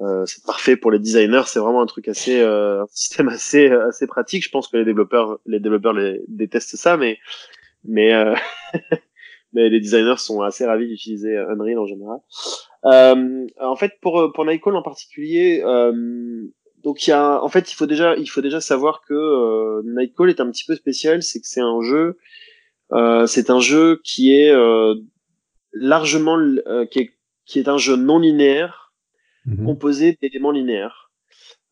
B: Euh, c'est parfait pour les designers. C'est vraiment un truc assez, euh, un système assez assez pratique. Je pense que les développeurs les développeurs les détestent ça, mais mais mais les designers sont assez ravis d'utiliser Unreal en général. Euh, en fait, pour pour Nightcall en particulier, euh, donc il y a, en fait, il faut déjà, il faut déjà savoir que euh, Nightcall est un petit peu spécial, c'est que c'est un jeu, euh, c'est un jeu qui est euh, largement, euh, qui est, qui est un jeu non linéaire, mhm. composé d'éléments linéaires.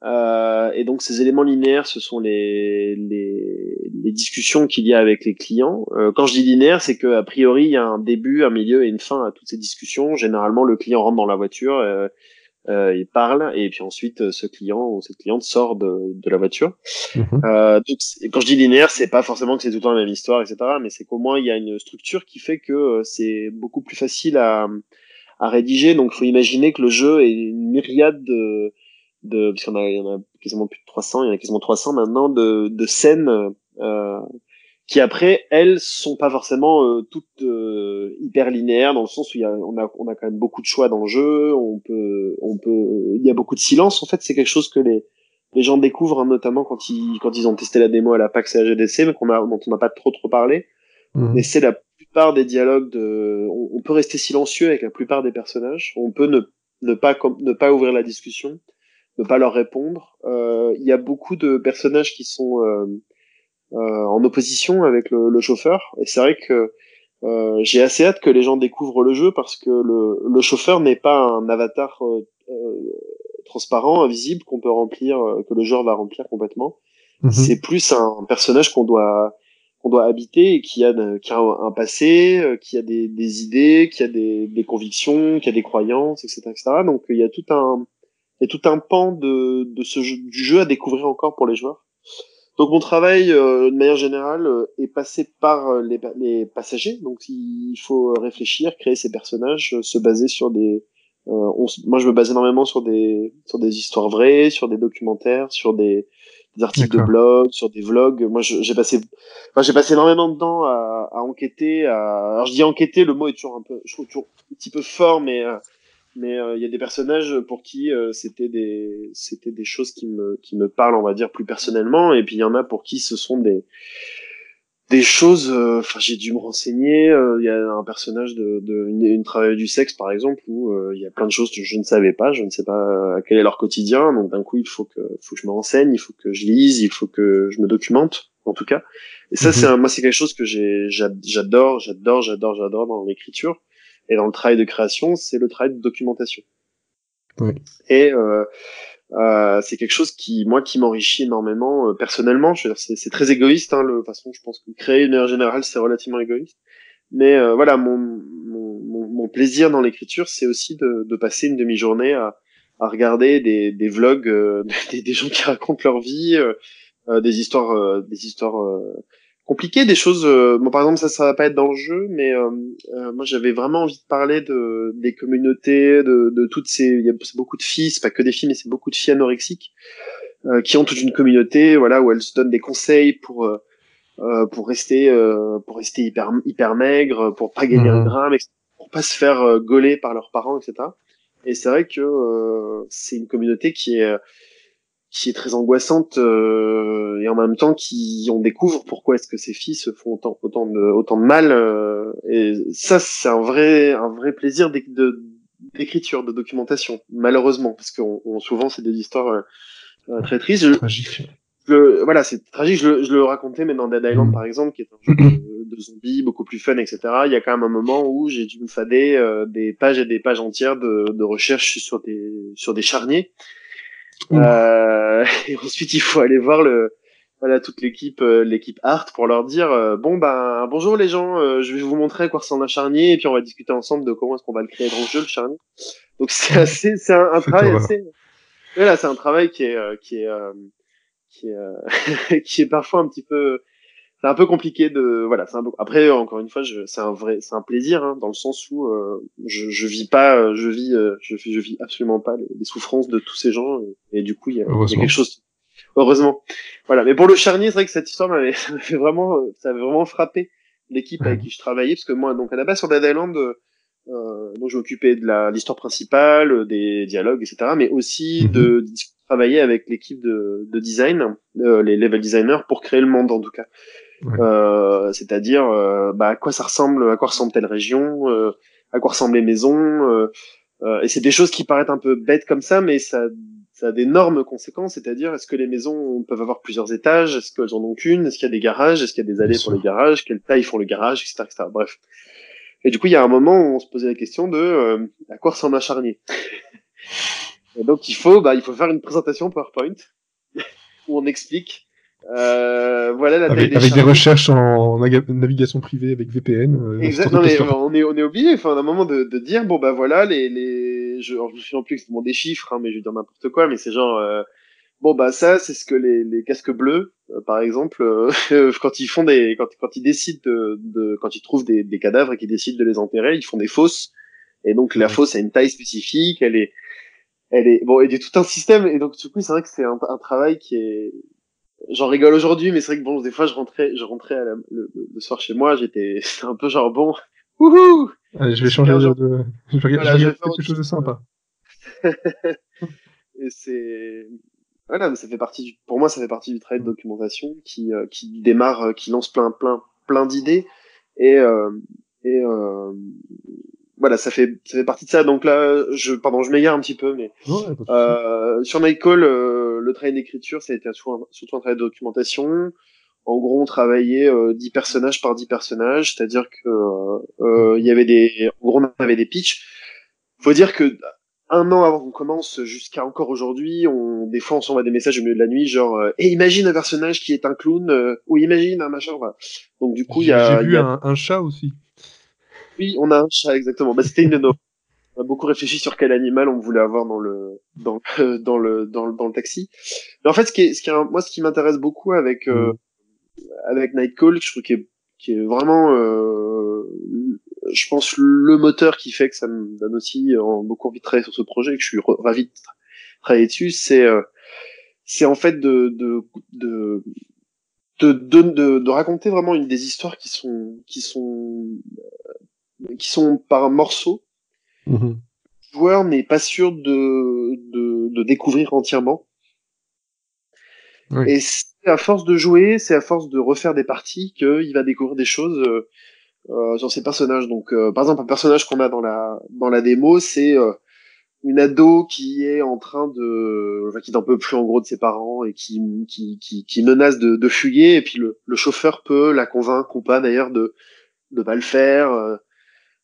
B: Euh, et donc ces éléments linéaires, ce sont les, les, les discussions qu'il y a avec les clients. Euh, quand je dis linéaire, c'est que a priori il y a un début, un milieu et une fin à toutes ces discussions. Généralement, le client rentre dans la voiture, euh, euh, il parle et puis ensuite euh, ce client ou cette cliente sort de, de la voiture. Donc, quand je dis linéaire, c'est pas forcément que c'est tout le temps la même histoire, etc. Mais c'est qu'au moins il y a une structure qui fait que c'est beaucoup plus facile à, à rédiger. Donc, il faut imaginer que le jeu est une myriade de, de parce qu'on a, il y en a quasiment plus de 300, il y en a quasiment 300 maintenant de, de scènes euh, qui après elles sont pas forcément euh, toutes euh, hyper linéaires dans le sens où il y a, on a on a quand même beaucoup de choix dans le jeu on peut on peut il y a beaucoup de silence en fait c'est quelque chose que les les gens découvrent hein, notamment quand ils quand ils ont testé la démo à la PAX et à GDC mais qu'on a dont on n'a pas trop trop parlé mmh. mais c'est la plupart des dialogues de on, on, peut rester silencieux avec la plupart des personnages on peut ne ne pas ne pas ouvrir la discussion ne pas leur répondre euh, il y a beaucoup de personnages qui sont euh, euh, en opposition avec le, le chauffeur. Et c'est vrai que euh, j'ai assez hâte que les gens découvrent le jeu parce que le, le chauffeur n'est pas un avatar euh, transparent, invisible qu'on peut remplir, que le joueur va remplir complètement. Mhm. C'est plus un personnage qu'on doit qu'on doit habiter et qui a, qui a un, passé, qui a des, des, idées, qui a des, des convictions, qui a des croyances, etc., etc. Donc il y a tout un il y a tout un pan de, de ce jeu, du jeu à découvrir encore pour les joueurs. Donc mon travail, euh, de manière générale, euh, est passé par euh, les, les, passagers. Donc il faut réfléchir, créer ces personnages, se baser sur des. On, moi, je me base énormément sur des sur des histoires vraies, sur des documentaires, sur des, des articles de blog, sur des vlogs. Moi, j'ai passé, enfin, j'ai passé énormément de temps à, à enquêter. À... Alors je dis enquêter, le mot est toujours un peu, je trouve toujours un petit peu fort, mais mais euh, il y a des personnages pour qui euh, c'était des c'était des choses qui me qui me parlent on va dire plus personnellement et puis il y en a pour qui ce sont des des choses euh, enfin j'ai dû me renseigner il y a un personnage de, de une, une travailleuse du sexe par exemple où il y a plein de choses que je ne savais pas je ne sais pas quel est leur quotidien donc d'un coup il faut que faut que je me renseigne il faut que je lise il faut que je me documente en tout cas et ça mhm. c'est moi c'est quelque chose que j'ai j'adore j'adore j'adore j'adore dans l'écriture et dans le travail de création, c'est le travail de documentation. Oui. Et euh, euh, c'est quelque chose qui, moi, qui m'enrichit énormément euh, personnellement. C'est très égoïste, hein, le façon. Je pense que créer une œuvre générale, c'est relativement égoïste. Mais euh, voilà, mon, mon, mon, plaisir dans l'écriture, c'est aussi de, de, passer une demi-journée à, à, regarder des, des vlogs, euh, des, des, gens qui racontent leur vie, euh, des histoires, des histoires compliqué, des choses. Euh, bon, par exemple, ça, ça va pas être dans le jeu, mais euh, euh, moi, j'avais vraiment envie de parler de des communautés, de, de toutes ces. Il y a beaucoup de filles, c'est pas que des filles, mais c'est beaucoup de filles anorexiques qui ont toute une communauté, voilà, où elles se donnent des conseils pour pour rester pour rester hyper hyper maigres, pour pas gagner un mhm. gramme, pour pas se faire gauler par leurs parents, etc. Et c'est vrai que c'est une communauté qui est qui est très angoissante euh, et en même temps qui on découvre pourquoi est-ce que ces filles se font autant autant de autant de mal euh, et ça c'est un vrai un vrai plaisir d'écriture de, documentation malheureusement parce que souvent c'est des histoires euh, euh très tristes. Tragique voilà c'est tragique. Je, je, le racontais mais dans Dead Island mm. par exemple qui est un jeu de, de, zombies beaucoup plus fun etc il y a quand même un moment où j'ai dû me fader euh, des pages et des pages entières de, de recherche sur des sur des charniers euh, et ensuite, il faut aller voir le, voilà toute l'équipe euh, l'équipe art pour leur dire euh, bon ben bonjour les gens je vais vous montrer à quoi ressemble un charnier et puis on va discuter ensemble de comment est-ce qu'on va le créer dans le jeu le charnier. Donc c'est assez c'est un, un travail assez voilà c'est un travail qui est qui est qui est qui est parfois un petit peu c'est un peu compliqué de voilà c'est un peu... après encore une fois je... c'est un vrai c'est un plaisir hein, dans le sens où je, je vis pas je vis je, je vis absolument pas les, les souffrances de tous ces gens et, et du coup il y, a, il y a quelque chose heureusement. Voilà. Mais pour le charnier, c'est vrai que cette histoire m'avait vraiment, ça avait vraiment frappé l'équipe avec qui je travaillais, parce que moi, donc à la base sur Dead Island, euh, donc je m'occupais de l'histoire principale, des dialogues, etc., mais aussi mhm. de, de, travailler avec l'équipe de, de, design, euh, les level designers, pour créer le monde en tout cas. Euh, C'est-à-dire, euh, bah, à quoi ça ressemble, à quoi ressemble telle région, euh, à quoi ressemblent les maisons. et c'est des choses qui paraissent un peu bêtes comme ça, mais ça ça a d'énormes conséquences, c'est-à-dire est-ce que les maisons peuvent avoir plusieurs étages, est-ce qu'elles en ont qu'une, est-ce qu'il y a des garages, est-ce qu'il y a des allées pour les garages, quelle taille font le garage, etc., etc. Bref. Et du coup, il y a un moment où on se posait la question de euh, à quoi ressemble un charnier? Et donc il faut, bah, il faut faire une présentation PowerPoint où on explique euh, voilà la
A: avec,
B: des,
A: avec des recherches en navigation privée avec VPN.
B: Euh, Exactement, mais on est on est obligé, enfin, à un moment de, de dire bon bah voilà les les je, alors, je me souviens plus exactement des chiffres, hein, mais je vais dire n'importe quoi, mais c'est genre euh, bon bah ça c'est ce que les, les casques bleus euh, par exemple euh, quand ils font des quand quand ils décident de, de quand ils trouvent des, des cadavres et qu'ils décident de les enterrer, ils font des fosses. Et donc la fosse a une taille spécifique, elle est elle est bon et il y a tout un système et donc du coup c'est vrai que c'est un, un travail qui est j'en rigole aujourd'hui, mais c'est vrai que bon, des fois, je rentrais, je rentrais à la, le, le, soir chez moi, j'étais, c'était un peu genre bon, wouhou!
A: Allez, je vais changer de, de, je vais regarder, voilà, quelque chose de sympa.
B: et c'est, voilà, mais ça fait partie du, pour moi, ça fait partie du travail de documentation qui, euh, qui démarre, euh, qui lance plein, plein, plein d'idées et, euh, et, euh, voilà, ça fait, ça fait partie de ça. Donc là, je, pardon, je m'égare un petit peu, mais euh, sur Nightcall, euh, le travail d'écriture, ça a été surtout un, travail de documentation. En gros, on travaillait euh, 10 personnages par 10 personnages, c'est-à-dire que euh, il y avait des, en gros, on avait des pitchs. Faut dire que un an avant qu'on commence, jusqu'à encore aujourd'hui, on, des fois, on s'envoie des messages au milieu de la nuit, genre, et eh, imagine un personnage qui est un clown, euh, ou imagine un machin. Voilà. Donc du coup, il y a.
A: J'ai vu
B: y a...
A: un, un chat aussi.
B: Oui, on a un chat, exactement. Bah, c'était une de nos. On a beaucoup réfléchi sur quel animal on voulait avoir dans le dans le dans le dans le, dans le taxi. Mais en fait, ce qui est, ce qui est, moi, ce qui m'intéresse beaucoup avec euh, avec Nightcall, je trouve qui est qui est vraiment, euh, je pense, le moteur qui fait que ça me donne aussi euh, beaucoup envie de travailler sur ce projet et que je suis ravi de travailler dessus, c'est euh, c'est en fait de de, de de, de, de, de, raconter vraiment une des histoires qui sont qui sont qui sont par morceaux. Mmh. Le joueur n'est pas sûr de, de, de, découvrir entièrement. Oui. Et c'est à force de jouer, c'est à force de refaire des parties qu'il va découvrir des choses euh, euh, sur ses personnages. Donc, euh, par exemple, un personnage qu'on a dans la dans la démo, c'est euh, une ado qui est en train de, enfin, qui n'en peut plus en gros de ses parents et qui qui, qui, qui menace de, de fuguer. Et puis le, le chauffeur peut la convaincre ou pas d'ailleurs de de pas le faire.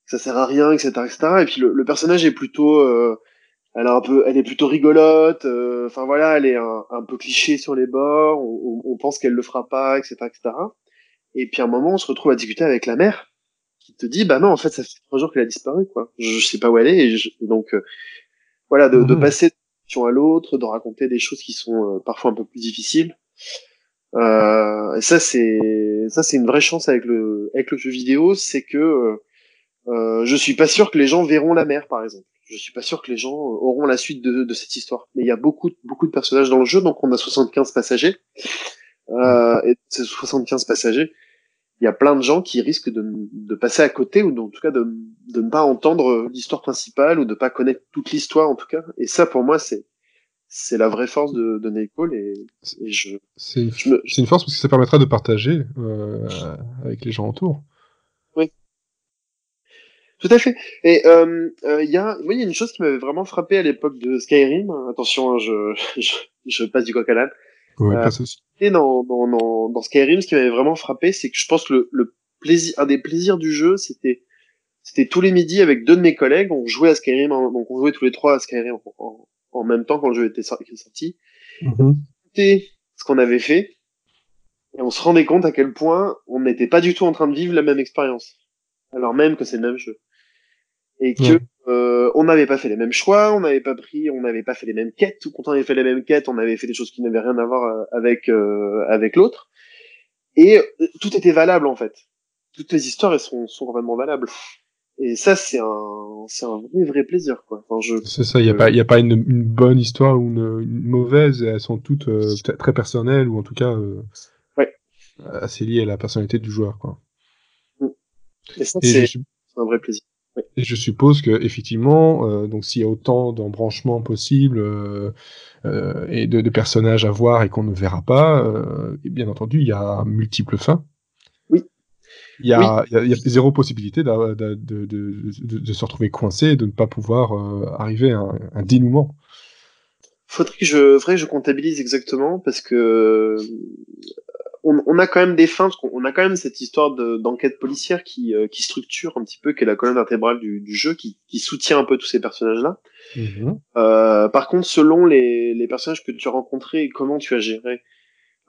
B: Euh, ça sert à rien, etc., etc. Et puis le, le personnage est plutôt, euh, elle a un peu, elle est plutôt rigolote. Euh, enfin voilà, elle est un, un, peu cliché sur les bords. On, on, on pense qu'elle le fera pas, etc., etc. Et puis à un moment, on se retrouve à discuter avec la mère qui te dit, bah non, en fait, ça fait trois jours qu'elle a disparu, quoi. Je, je sais pas où elle est. Et, je, donc euh, voilà, de, mmh. de passer d'une à l'autre, de raconter des choses qui sont euh, parfois un peu plus difficiles. Euh, et ça c'est ça c'est une vraie chance avec le avec le jeu vidéo, c'est que euh, je suis pas sûr que les gens verront la mer, par exemple. Je suis pas sûr que les gens auront la suite de, de cette histoire. Mais il y a beaucoup, beaucoup de personnages dans le jeu, donc on a 75 passagers. Euh, et ces 75 passagers, il y a plein de gens qui risquent de, de passer à côté, ou en tout cas de, de ne pas entendre l'histoire principale, ou de pas connaître toute l'histoire, en tout cas. Et ça, pour moi, c'est c'est la vraie force de, de Nightcall et, et je.
A: C'est une, me... une, force parce que ça permettra de partager euh, avec les gens autour.
B: Tout à fait. Et euh, euh, y a, moi, il y a une chose qui m'avait vraiment frappé à l'époque de Skyrim. Attention, hein, je, je, je, passe du coq à l'âne.
A: Ouais, euh,
B: et dans, dans, dans, dans, Skyrim, ce qui m'avait vraiment frappé, c'est que je pense que le, le, plaisir, un des plaisirs du jeu, c'était c'était tous les midis avec deux de mes collègues, on jouait à Skyrim, donc on jouait tous les trois à Skyrim en, en, en même temps quand le jeu était sorti. Mm -hmm. ce qu'on avait fait, Et on se rendait compte à quel point on n'était pas du tout en train de vivre la même expérience. Alors même que c'est le même jeu. Et que euh, on n'avait pas fait les mêmes choix, on n'avait pas pris, on n'avait pas fait les mêmes quêtes. Ou quand on avait fait les mêmes quêtes, on avait fait des choses qui n'avaient rien à voir euh, avec euh, avec l'autre. Et euh, tout était valable en fait. Toutes les histoires elles sont sont complètement valables. Et ça c'est un c'est un vrai vrai plaisir quoi. Enfin, je
A: C'est ça, il n'y a, pas- y a pas une, une bonne histoire ou une, une mauvaise, elles sont toutes euh, très personnelles ou en tout cas euh,
B: Ouais.
A: assez liées à la personnalité du joueur. Quoi.
B: et ça
A: Et,
B: c'est
A: je,
B: c'est un vrai plaisir.
A: Et je suppose que effectivement, euh, donc s'il y a autant d'embranchements possibles euh, euh, et de, de personnages à voir et qu'on ne verra pas, et bien entendu, il y a multiples fins.
B: Oui.
A: Il y a, il y a, il y a zéro possibilité de, se retrouver coincé et de ne pas pouvoir arriver à un, un dénouement.
B: Faudrait que je, que je comptabilise exactement parce que on, on a quand même des fins, parce qu'on on a quand même cette histoire de- d'enquête policière qui, euh, qui structure un petit peu, qui est la colonne vertébrale du, du jeu, qui, qui soutient un peu tous ces personnages-là. Euh, par contre, selon les, les personnages que tu as rencontrés et comment tu as géré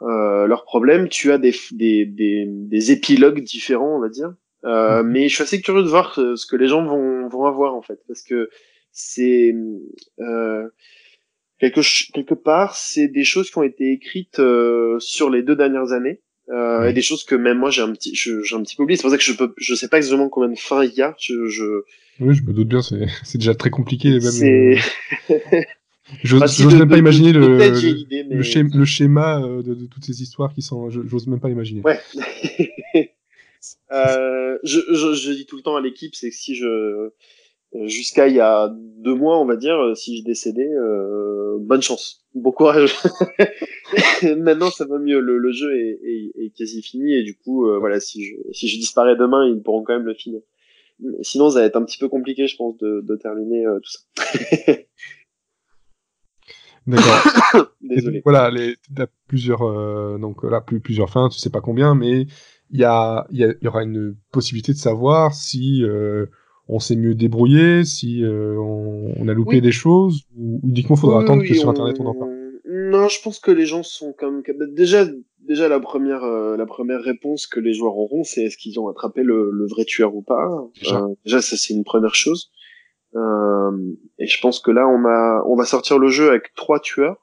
B: euh, leurs problèmes, tu as des, des, des, des épilogues différents, on va dire. Euh,
A: Mhm.
B: Mais je suis assez curieux de voir euh, ce que les gens vont, vont avoir en fait, parce que c'est euh, quelque quelque part, c'est des choses qui ont été écrites euh, sur les deux dernières années. Euh, et des choses que même moi j'ai un petit j'ai un petit peu oublié c'est pour ça que je peux je sais pas exactement combien de fins il y a je, je
A: Oui, je me doute bien, c'est c'est déjà très compliqué. Même,
B: c'est
A: euh, J'ose
B: Enfin, si
A: j'ose
B: de-
A: même pas
B: de-
A: imaginer
B: de-
A: le,
B: mais-
A: schéma, le schéma euh, de, toutes ces histoires qui sont. J'ose même pas imaginer.
B: Ouais. euh, je, je, je dis tout le temps à l'équipe, c'est que si je jusqu'à il y a deux mois, on va dire, euh, si je décédais, euh, bonne chance, bon courage. Maintenant, ça va mieux. Le, le jeu est, est, est quasi fini et du coup, euh, voilà, si je si je disparais demain, ils pourront quand même le finir. Sinon, ça va être un petit peu compliqué, je pense, de, de terminer euh, tout ça.
A: D'accord.
B: Désolé.
A: donc, voilà, les, t'as plusieurs, euh, donc là, plus, plusieurs fins, tu sais pas combien, mais il y, a, il y, a- y aura une possibilité de savoir si euh, on s'est mieux débrouillé, si euh, on, on a loupé
B: Oui.
A: des choses, ou uniquement faudra
B: Oui,
A: attendre
B: oui,
A: que sur
B: on-
A: Internet on en parle.
B: Non, je pense que les gens sont comme déjà déjà la première euh, la première réponse que les joueurs auront, c'est est-ce qu'ils ont attrapé le, le vrai tueur ou pas.
A: Déjà.
B: Euh, déjà, ça c'est une première chose. Euh, et je pense que là, on a on va sortir le jeu avec trois tueurs.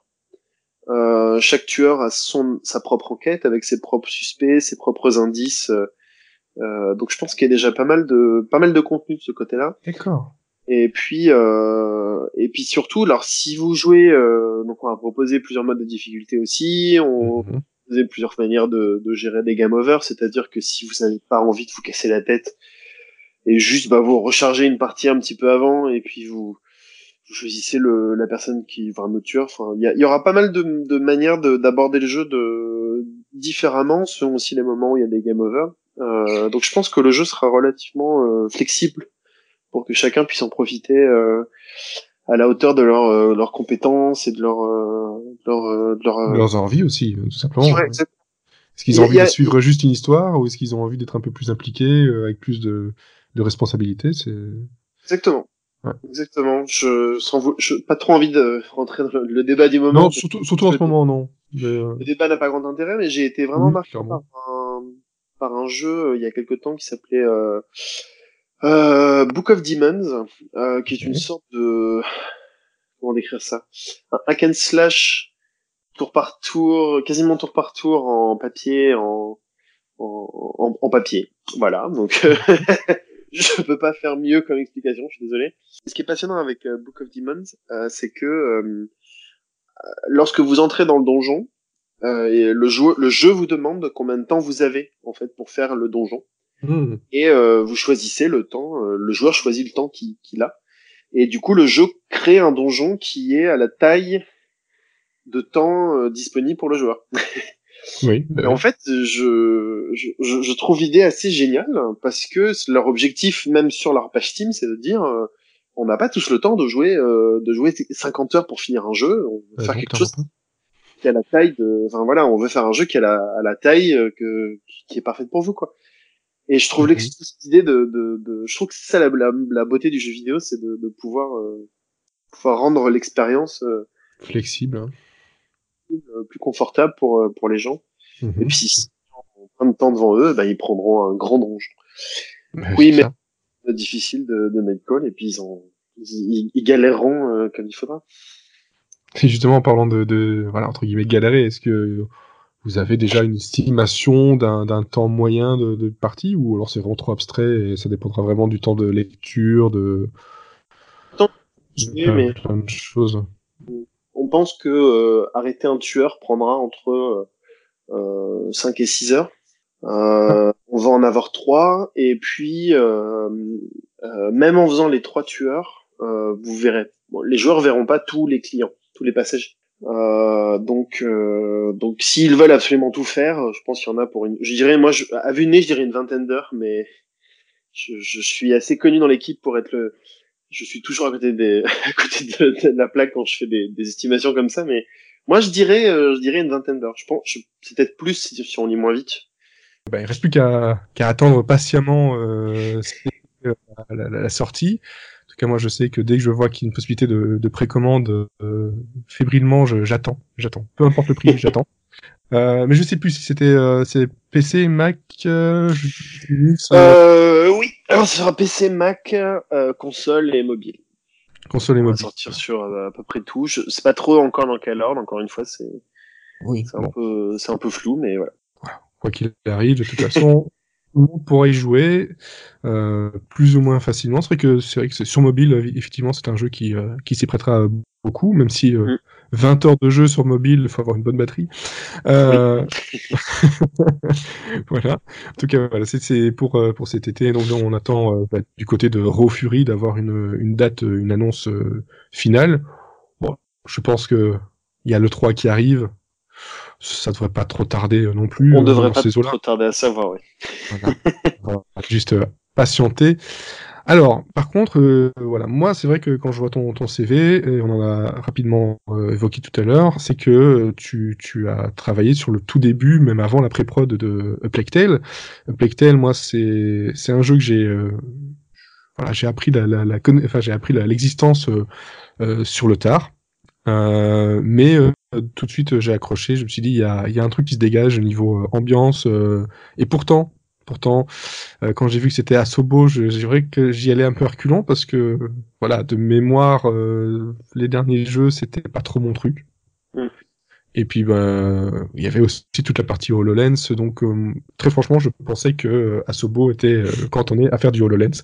B: Euh, chaque tueur a son sa propre enquête avec ses propres suspects, ses propres indices. Euh, donc je pense qu'il y a déjà pas mal de pas mal de contenu de ce côté-là.
A: D'accord.
B: Et puis, euh, et puis surtout, alors si vous jouez, euh, donc on va proposer plusieurs modes de difficulté aussi, on
A: Mhm.
B: proposer plusieurs manières de, de gérer des game over, c'est-à-dire que si vous n'avez pas envie de vous casser la tête et juste bah, vous rechargez une partie un petit peu avant et puis vous, vous choisissez le, la personne qui va un autre tueur. Enfin, il y, y aura pas mal de, de manières de- d'aborder le jeu de différemment selon aussi les moments où il y a des game over. Euh, donc je pense que le jeu sera relativement euh, flexible pour que chacun puisse en profiter euh, à la hauteur de leur, euh, leurs compétences et de leur, euh, de leur, de leur, euh,
A: Leurs envies aussi, euh, tout simplement.
B: Ouais,
A: Est-ce qu'ils ont
B: a-
A: envie
B: a-
A: de suivre juste une histoire, ou est-ce qu'ils ont envie d'être un peu plus impliqués, euh, avec plus de, de responsabilités C'est
B: exactement.
A: Ouais.
B: Exactement. Je sans je pas trop envie de rentrer dans le, débat du moment.
A: Non, surtout, surtout en ce moment, non. Mais,
B: Le débat n'a pas grand intérêt, mais j'ai été vraiment
A: Oui,
B: marqué par un, par un jeu euh, il y a quelque temps qui s'appelait euh, euh, Book of Demons, euh, qui est une
A: Ok.
B: sorte de comment décrire ça, un hack and slash tour par tour, quasiment tour par tour en papier, en en, en, papier. Voilà, donc je peux pas faire mieux comme explication, je suis désolé. Ce qui est passionnant avec Book of Demons, euh, c'est que euh, lorsque vous entrez dans le donjon, et le, jeu, le jeu vous demande combien de temps vous avez en fait pour faire le donjon,
A: hmm.
B: et euh, vous choisissez le temps. euh, le joueur choisit le temps qu'il qu'il a, et du coup le jeu crée un donjon qui est à la taille de temps euh, disponible pour le joueur.
A: Oui.
B: en fait, je, je, je trouve l'idée assez géniale parce que leur objectif, même sur leur page Steam, c'est de dire euh, on n'a pas tous le temps de jouer euh, de jouer 50 heures pour finir un jeu. On veut faire quelque chose qui a la taille de, enfin voilà, on veut faire un jeu qui a la, à la taille euh, que qui est parfaite pour vous quoi. Et je trouve
A: Mhm.
B: l'ex- cette idée de, de, de, je trouve que c'est ça la, la, la beauté du jeu vidéo, c'est de, de pouvoir euh, pouvoir rendre l'expérience euh.
A: Flexible. hein.
B: euh, plus confortable pour euh, pour les gens. Et puis si ont plein de temps devant eux, bah, ils prendront un grand donjon. oui, mais c'est difficile de, de mettre call et puis ils, ont, ils, ils galéreront euh, comme il faudra.
A: Et justement, en parlant de, de voilà, entre guillemets, galérer, est-ce que vous avez déjà une estimation d'un temps moyen de, de partie ou alors c'est vraiment trop abstrait et ça dépendra vraiment du temps de lecture, de.
B: Oui, mais... plein de choses. On pense que euh, arrêter un tueur prendra entre euh, 5 et 6 heures. Euh, on va en avoir 3 et puis euh, euh, même en faisant les 3 tueurs, vous verrez. Bon, les joueurs verront pas tous les clients, tous les passagers. Euh, donc, euh, donc s'ils veulent absolument tout faire, je pense qu'il y en a pour une. Je dirais, moi, je, à vue de nez, je dirais une vingtaine d'heures, mais je, je, suis assez connu dans l'équipe pour être le. Je suis toujours à côté, des, à côté de, la plaque quand je fais des, des, estimations comme ça, mais moi, je dirais, euh, je dirais une vingtaine d'heures. Je pense, c'est peut-être plus si, si, on lit moins vite.
A: Ben, il reste plus qu'à qu attendre patiemment euh, la, la, la, sortie tout cas, moi, je sais que dès que je vois qu'il y a une possibilité de, de précommande, euh, fébrilement, j'attends, j'attends. Peu importe le prix, j'attends. Euh, mais je sais plus si c'était euh, PC, Mac. Euh,
B: euh, oui, alors ce sera PC, Mac, euh, console et mobile.
A: Console et mobile.
B: On va sortir sur à peu près tout. Je sais pas trop encore dans quel ordre. Encore une fois, c'est
A: oui,
B: c'est bon. un peu c'est un peu flou, mais voilà.
A: voilà. Quoi qu'il arrive, de toute façon, on pourrait y jouer euh, plus ou moins facilement. C'est vrai que c'est vrai que sur mobile, effectivement, c'est un jeu qui, euh, qui s'y prêtera beaucoup, même si euh, mm. 20 heures de jeu sur mobile, il faut avoir une bonne batterie. Euh... Oui. voilà. En tout cas, voilà, c'est pour euh, pour cet été. Donc, on attend euh, bah, du côté de Raw Fury d'avoir une, une date, une annonce euh, finale. Bon, je pense que il y a le 3 qui arrive ça devrait pas trop tarder non plus.
B: On devrait pas trop tarder à savoir, oui.
A: Voilà. voilà. Juste euh, patienter. Alors, par contre, euh, voilà, moi, c'est vrai que quand je vois ton, ton CV, et on en a rapidement euh, évoqué tout à l'heure, c'est que tu, tu as travaillé sur le tout début, même avant la pré-prod de Plague Tale. Plague Tale, moi, c'est c'est un jeu que j'ai voilà, j'ai appris la, la, la enfin, j'ai appris l'existence sur le tard. Mais tout de suite j'ai accroché, je me suis dit il y a, y a, un truc qui se dégage au niveau euh, ambiance euh, et pourtant pourtant euh, quand j'ai vu que c'était Asobo, je, je dirais que j'y allais un peu reculant parce que voilà, de mémoire les derniers jeux, c'était pas trop mon truc. Mm. Et puis ben il y avait aussi toute la partie HoloLens donc très franchement, je pensais que Asobo était cantonné à faire du HoloLens.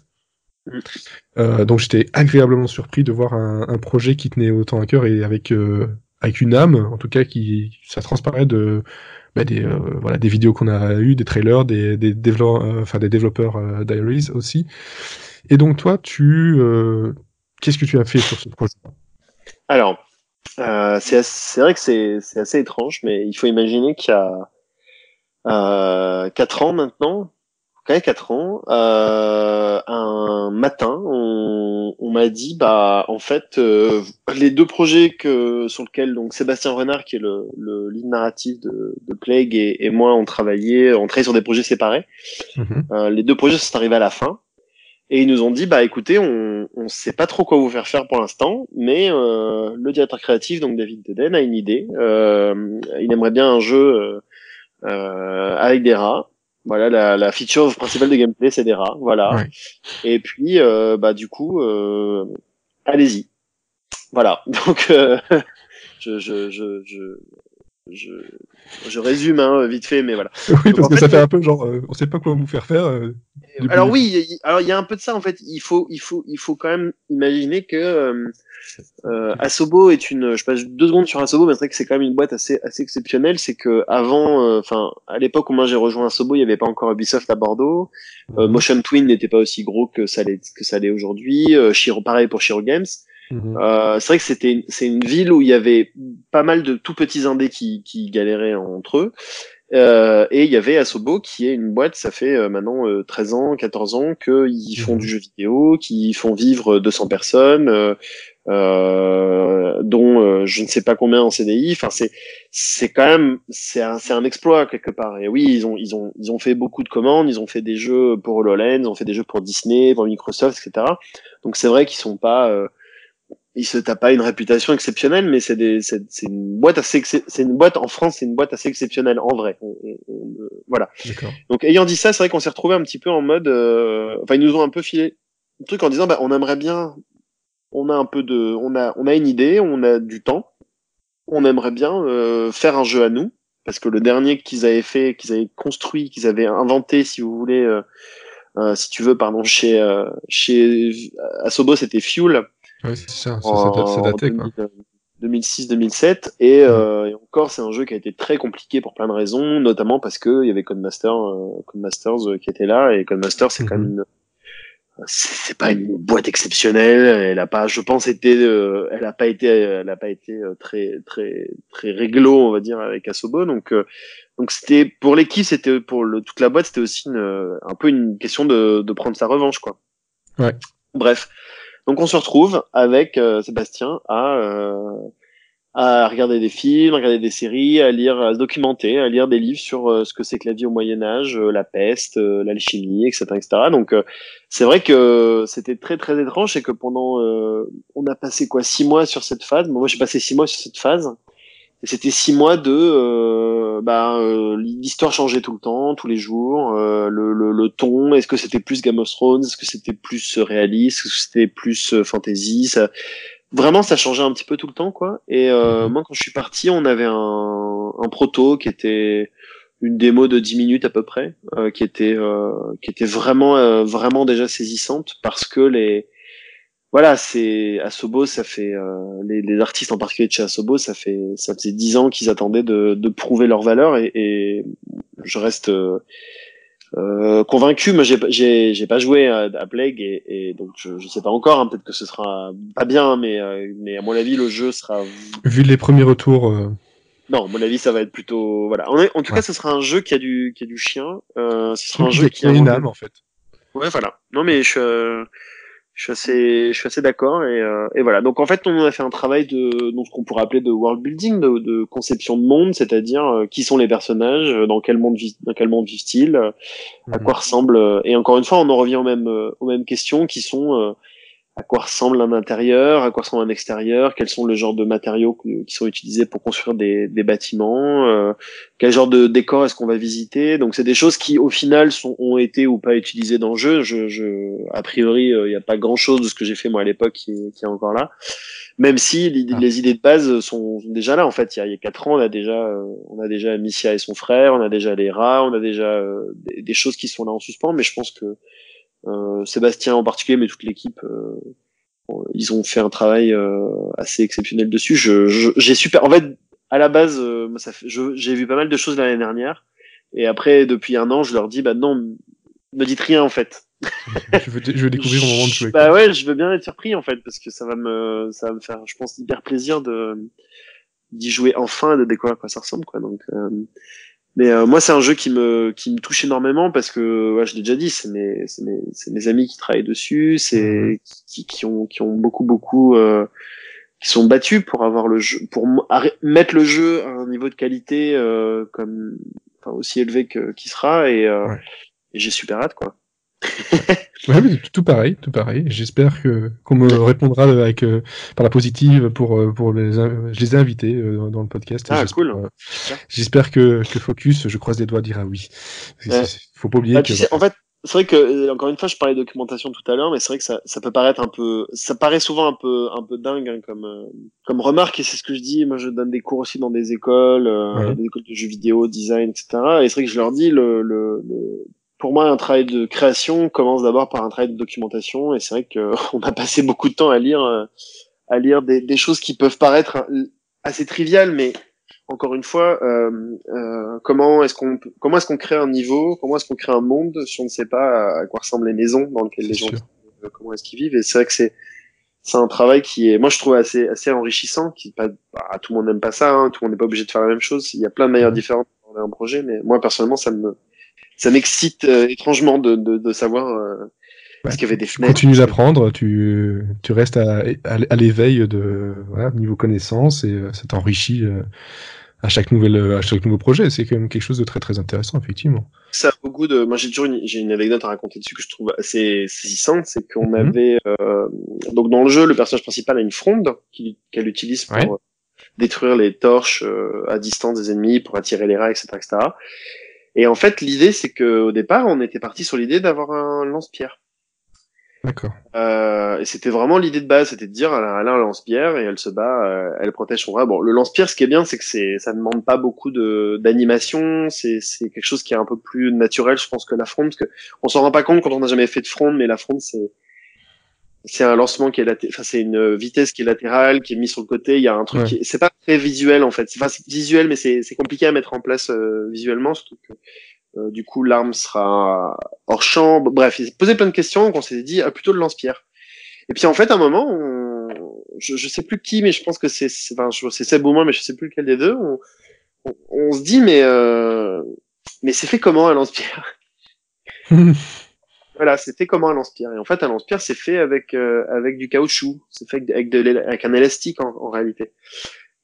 A: Mm. Euh, donc j'étais agréablement surpris de voir un, un, projet qui tenait autant à cœur et avec euh, avec une âme, en tout cas, qui ça transparaît de bah, des euh, voilà des vidéos qu'on a eu, des trailers, des des, développeurs, euh, enfin des développeurs euh, diaries aussi. Et donc toi, tu qu'est-ce que tu as fait sur ce projet?
B: Alors, c'est c'est vrai que c'est c'est assez étrange, mais il faut imaginer qu'il y a quatre ans maintenant, quand 4 ans, euh, un matin, on, on m'a dit, bah, en fait, euh, les deux projets que sur lesquels donc Sébastien Renard, qui est le, le lead narratif de, de Plague, et, et, moi, on travaillait, on travaillait sur des projets séparés. Mm -hmm. euh, les deux projets sont arrivés à la fin, et ils nous ont dit, bah, écoutez, on, on sait pas trop quoi vous faire faire pour l'instant, mais euh, le directeur créatif, donc David Deden, a une idée. Euh, il aimerait bien un jeu euh, avec des rats. Voilà, la, la, feature principale de gameplay, c'est des rats. Voilà.
A: Ouais.
B: Et puis, euh, bah, du coup, euh, allez-y. Voilà. Donc, euh, je, je, je, je, je, je résume hein, vite fait, mais voilà.
A: Oui, parce Donc, que fait, ça fait un peu genre, euh, on sait pas quoi vous faire faire. Euh,
B: alors oui, y, alors il y a un peu de ça en fait. Il faut, il faut, il faut quand même imaginer que euh, euh, Asobo est une, je passe deux secondes sur Asobo, mais c'est vrai que c'est quand même une boîte assez, assez exceptionnelle. C'est que avant, enfin, à l'époque où moi j'ai rejoint Asobo, il n'y avait pas encore Ubisoft à Bordeaux. Euh, Motion Twin n'était pas aussi gros que ça l'est, que ça l'est aujourd'hui. Euh, Shiro, pareil pour Shiro Games. Mmh. Euh, c'est vrai que c'était c'est une ville où il y avait pas mal de tout petits indés qui, qui galéraient entre eux. Euh, et il y avait Asobo qui est une boîte, ça fait euh, maintenant euh, 13 ans, 14 ans qu'ils font mmh. du jeu vidéo, qui font vivre 200 personnes, euh, euh, dont je ne sais pas combien en CDI. Enfin, c'est c'est quand même c'est un c'est un exploit quelque part. Et oui, ils ont ils ont ils ont fait beaucoup de commandes, ils ont fait des jeux pour HoloLens, ils ont fait des jeux pour Disney, pour Microsoft, etc. Donc c'est vrai qu'ils sont pas il se tape pas une réputation exceptionnelle, mais c'est des, c'est, c'est une boîte assez, c'est une boîte en France, c'est une boîte assez exceptionnelle en vrai. voilà. Donc ayant dit ça, c'est vrai qu'on s'est retrouvé un petit peu en mode, euh, enfin ils nous ont un peu filé le truc en disant, bah on aimerait bien, on a un peu de, on a, on a une idée, on a du temps, on aimerait bien euh, faire un jeu à nous, parce que le dernier qu'ils avaient fait, qu'ils avaient construit, qu'ils avaient inventé, si vous voulez. Euh, euh, si tu veux, pardon, chez euh, chez Asobo, c'était Fuel.
A: Oui, c'est ça, daté, quoi.
B: 2006-2007 et, euh, et, encore c'est un jeu qui a été très compliqué pour plein de raisons notamment parce que il y avait Codemaster euh, Codemasters euh, qui était là et Codemasters c'est quand même mhm. une c'est pas une boîte exceptionnelle elle a pas je pense été euh, elle a pas été elle a pas été très très très réglo on va dire avec Asobo donc donc c'était pour l'équipe, c'était pour le, toute la boîte, c'était aussi une, un peu une question de, de prendre sa revanche, quoi.
A: Ouais.
B: Bref, donc on se retrouve avec euh, Sébastien à euh, à regarder des films, à regarder des séries, à lire, à se documenter, à lire des livres sur euh, ce que c'est que la vie au Moyen Âge, la peste, l'alchimie, etc., etc. Donc c'est vrai que c'était très très étrange et que pendant on a passé quoi six mois sur cette phase. Moi j'ai passé six mois sur cette phase c'était six mois de euh, bah, euh, l'histoire changeait tout le temps, tous les jours, euh, le, le, le, ton. Est-ce que c'était plus Game of Thrones? Est-ce que c'était plus réaliste? Est-ce que c'était plus fantasy? Ça... Vraiment, ça changeait un petit peu tout le temps, quoi. Et mhm. moi, quand je suis parti, on avait un, un proto qui était une démo de 10 minutes à peu près, qui était qui était vraiment vraiment déjà saisissante parce que les voilà, c'est Asobo, ça fait euh, les, les, artistes en particulier de chez Asobo, ça fait ça faisait dix ans qu'ils attendaient de, de, prouver leur valeur et, et je reste euh, euh convaincu. Moi, j'ai j'ai pas joué à, à Plague et, et, donc je, je sais pas encore. Hein, Peut-être que ce sera pas bien, mais mais à mon avis le jeu sera.
A: Vu les premiers retours. Euh,
B: non, à mon avis, ça va être plutôt voilà. En, en tout cas, ce sera un jeu qui a du qui a du chien. Ce sera un jeu qui
A: a une âme en fait.
B: Ouais, voilà. Non, mais je je suis assez, je suis assez d'accord et, euh, et, voilà. Donc en fait, on a fait un travail de, donc ce qu'on pourrait appeler de world building, de, de conception de monde, c'est-à-dire euh, qui sont les personnages, euh, dans quel monde, dans quel monde vivent-ils, à mhm. quoi ressemble. Et encore une fois, on en revient aux mêmes, aux mêmes questions qui sont à quoi ressemble un intérieur, à quoi ressemble un extérieur, quels sont le genre de matériaux qui sont utilisés pour construire des, des bâtiments, euh, quel genre de décor est-ce qu'on va visiter. Donc c'est des choses qui au final sont, ont été ou pas utilisées dans le jeu. Je, je a priori, euh, il n'y a pas grand-chose de ce que j'ai fait moi à l'époque qui, qui, est encore là. Même si les, ah. les idées de base sont déjà là. En fait, il y a, il y a quatre ans, on a déjà, euh, on a déjà Missia et son frère, on a déjà les rats, on a déjà des, des, choses qui sont là en suspens. Mais je pense que euh, Sébastien en particulier, mais toute l'équipe, euh, ils ont fait un travail euh, assez exceptionnel dessus. Je, j'ai super. En fait, à la base, ça j'ai vu pas mal de choses l'année dernière. Et après, depuis un an, je leur dis, bah non, me dites rien en fait.
A: je, veux, je veux découvrir au moment de jouer.
B: Bah ouais, je veux bien être surpris en fait, parce que ça va me, ça va me faire, je pense, hyper plaisir de d'y jouer enfin et de découvrir à quoi ça ressemble, quoi. Donc, euh, mais euh, moi, c'est un jeu qui me qui me touche énormément parce que, ouais, je l'ai déjà dit, c'est mes c'est mes, mes amis qui travaillent dessus, c'est mhm. qui, qui ont qui ont beaucoup beaucoup euh, qui sont battus pour avoir le jeu, pour mettre le jeu à un niveau de qualité euh, comme enfin aussi élevé que qui sera et, euh, et j'ai super hâte quoi.
A: Ouais, mais tout pareil, tout pareil. J'espère que qu'on me répondra avec euh, par la positive pour euh, pour les je les ai invités euh, dans le podcast.
B: Ah cool.
A: J'espère que que Focus, je croise les doigts, dira oui. Faut pas oublier
B: bah, que. en fait, c'est vrai que encore une fois, je parlais de documentation tout à l'heure, mais c'est vrai que ça, ça peut paraître un peu, ça paraît souvent un peu un peu dingue hein, comme comme remarque et c'est ce que je dis. Moi, je donne des cours aussi dans des écoles, des écoles de jeux vidéo, design, etc. Et c'est vrai que je leur dis le, le, le pour moi, un travail de création commence d'abord par un travail de documentation, et c'est vrai qu'on a passé beaucoup de temps à lire, euh, à lire des, des, choses qui peuvent paraître assez triviales, mais encore une fois, euh, euh, comment est-ce qu'on comment est-ce qu'on crée un niveau, comment est-ce qu'on crée un monde si on ne sait pas à quoi ressemblent les maisons dans lesquelles les gens comment est-ce qu'ils vivent, et c'est vrai que c'est c'est un travail qui est, moi je trouve assez assez enrichissant, qui pas, bah, tout le monde n'aime pas ça, hein, tout le monde n'est pas obligé de faire la même chose, il y a plein de manières mmh. différentes dans un projet, mais moi personnellement ça me ça m'excite euh, étrangement de, de, de savoir euh, ce qu'il y avait des fenêtres.
A: Tu continues d'apprendre, tu, tu restes à, à, l'éveil de voilà, niveau connaissance et euh, ça t'enrichit à chaque nouvelle, à chaque nouveau projet. C'est quand même quelque chose de très très intéressant, effectivement.
B: Ça a beaucoup de. Moi, j'ai toujours une, j'ai une anecdote à raconter dessus que je trouve assez saisissante. C'est qu'on mhm. avait euh, donc dans le jeu, le personnage principal a une fronde qu'elle utilise pour euh, détruire les torches euh, à distance des ennemis, pour attirer les rats, etc., etc. Et en fait, l'idée, c'est que au départ, on était parti sur l'idée d'avoir un lance-pierre.
A: D'accord.
B: Euh, et c'était vraiment l'idée de base, c'était de dire, elle a, un lance-pierre et elle se bat, euh, elle protège son rat. Bon, le lance-pierre, ce qui est bien, c'est que c'est, ça ne demande pas beaucoup de d'animation. C'est, c'est quelque chose qui est un peu plus naturel, je pense, que la fronde, parce que on s'en rend pas compte quand on n'a jamais fait de fronde, mais la fronde, c'est c'est un lancement qui est latéral, enfin c'est une vitesse qui est latérale, qui est mise sur le côté. Il y a un truc, qui... c'est pas très visuel en fait. Enfin, c'est visuel, mais c'est, c'est compliqué à mettre en place euh, visuellement, surtout que euh, du coup, l'arme sera hors champ. Bref, il posait plein de questions, donc on s'est dit ah, plutôt de lance-pierre. Et puis en fait, à un moment, je, je sais plus qui, mais je pense que c'est, enfin, c'est Seb ou moi, mais je sais plus lequel des deux. On, se dit mais euh... mais c'est fait comment un lance-pierre? Voilà, c'était comment un lance-pierre. Et en fait, un lance-pierre, c'est fait avec euh, avec du caoutchouc. C'est fait avec, de, avec un élastique en, en réalité.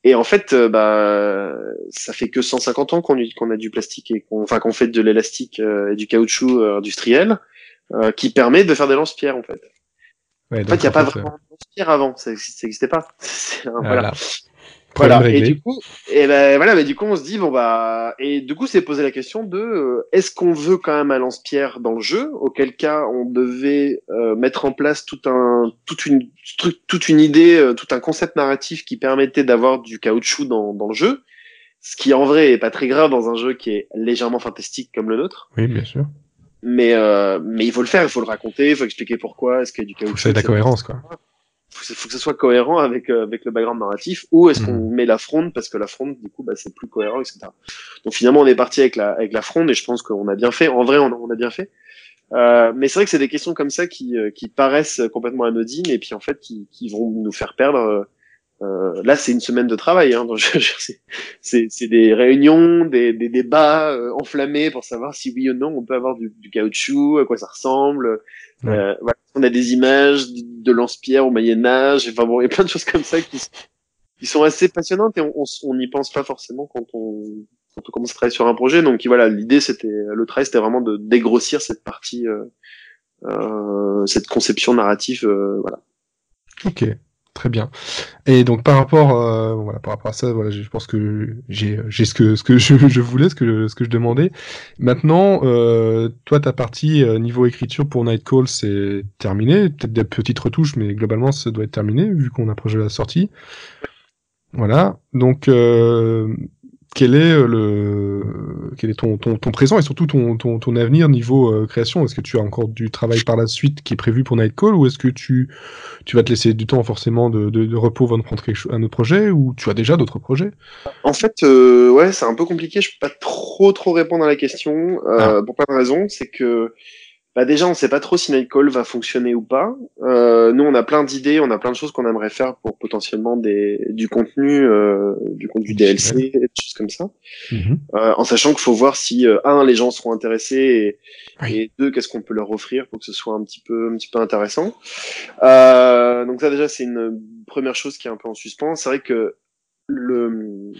B: Et en fait, euh, bah, ça fait que 150 ans qu'on qu'on a du plastique et qu'on, enfin, qu'on fait de l'élastique euh, et du caoutchouc euh, industriel, qui permet de faire des lance-pierres en fait. en fait, il n'y a pas vraiment de lance-pierres avant, ça n'existait pas. voilà. Voilà. Et du coup, et ben voilà, mais du coup, on se dit bon bah, et du coup, c'est posé la question de euh, est-ce qu'on veut quand même un lance-pierre dans le jeu, auquel cas on devait euh, mettre en place tout un, toute une, toute une idée, euh, tout un concept narratif qui permettait d'avoir du caoutchouc dans, dans le jeu, ce qui en vrai est pas très grave dans un jeu qui est légèrement fantastique comme le nôtre.
A: Oui, bien sûr.
B: Mais mais il faut le faire, il faut le raconter, il faut expliquer pourquoi, est-ce qu'il y a du caoutchouc.
A: C'est de la cohérence quoi
B: faut, faut que ce soit cohérent avec euh, avec le background narratif ou est-ce qu'on mm. met la fronde parce que la fronde du coup bah, c'est plus cohérent etc donc finalement on est parti avec la avec la fronde et je pense qu'on a bien fait. En vrai on, on a bien fait. Euh, mais c'est vrai que c'est des questions comme ça qui euh, qui paraissent complètement anodines et puis en fait qui qui vont nous faire perdre euh, là, c'est une semaine de travail. Hein, c'est des réunions, des, des débats euh, enflammés pour savoir si oui ou non on peut avoir du, du caoutchouc, à quoi ça ressemble. Euh, voilà, on a des images de lance-pierre au Moyen Âge. Enfin bon, il y a plein de choses comme ça qui, qui sont assez passionnantes et on n'y pense pas forcément quand on, quand on commence à travailler sur un projet. Donc voilà, l'idée c'était le travail, c'était vraiment de dégrossir cette partie, euh, cette conception narrative. voilà.
A: Ok. Très bien. Et donc par rapport, euh, voilà, par rapport à ça, voilà, je pense que j'ai, j'ai ce que ce que je, je, voulais, ce que ce que je demandais. Maintenant, euh, toi, ta partie euh, niveau écriture pour Nightcall, c'est terminé. Peut-être des petites retouches, mais globalement, ça doit être terminé vu qu'on approche de la sortie. Voilà. Donc, euh, quel est euh, le quel est ton, ton, ton présent et surtout ton, ton, ton avenir niveau euh, création? Est-ce que tu as encore du travail par la suite qui est prévu pour Nightcall ou est-ce que tu, tu vas te laisser du temps forcément de, de, de repos avant de prendre quelque chose, un autre projet ou tu as déjà d'autres projets?
B: En fait, euh, ouais, c'est un peu compliqué. Je peux pas trop trop répondre à la question euh, ah. pour plein de raisons. C'est que bah déjà, on sait pas trop si Nightcall va fonctionner ou pas. Euh, nous, on a plein d'idées, on a plein de choses qu'on aimerait faire pour potentiellement des, du contenu, euh, du contenu DLC, des choses comme ça. Mhm. euh, en sachant qu'il faut voir si euh, un, les gens seront intéressés et, et deux, qu'est-ce qu'on peut leur offrir pour que ce soit un petit peu, un petit peu intéressant. Euh, donc ça, déjà, c'est une première chose qui est un peu en suspens. C'est vrai que le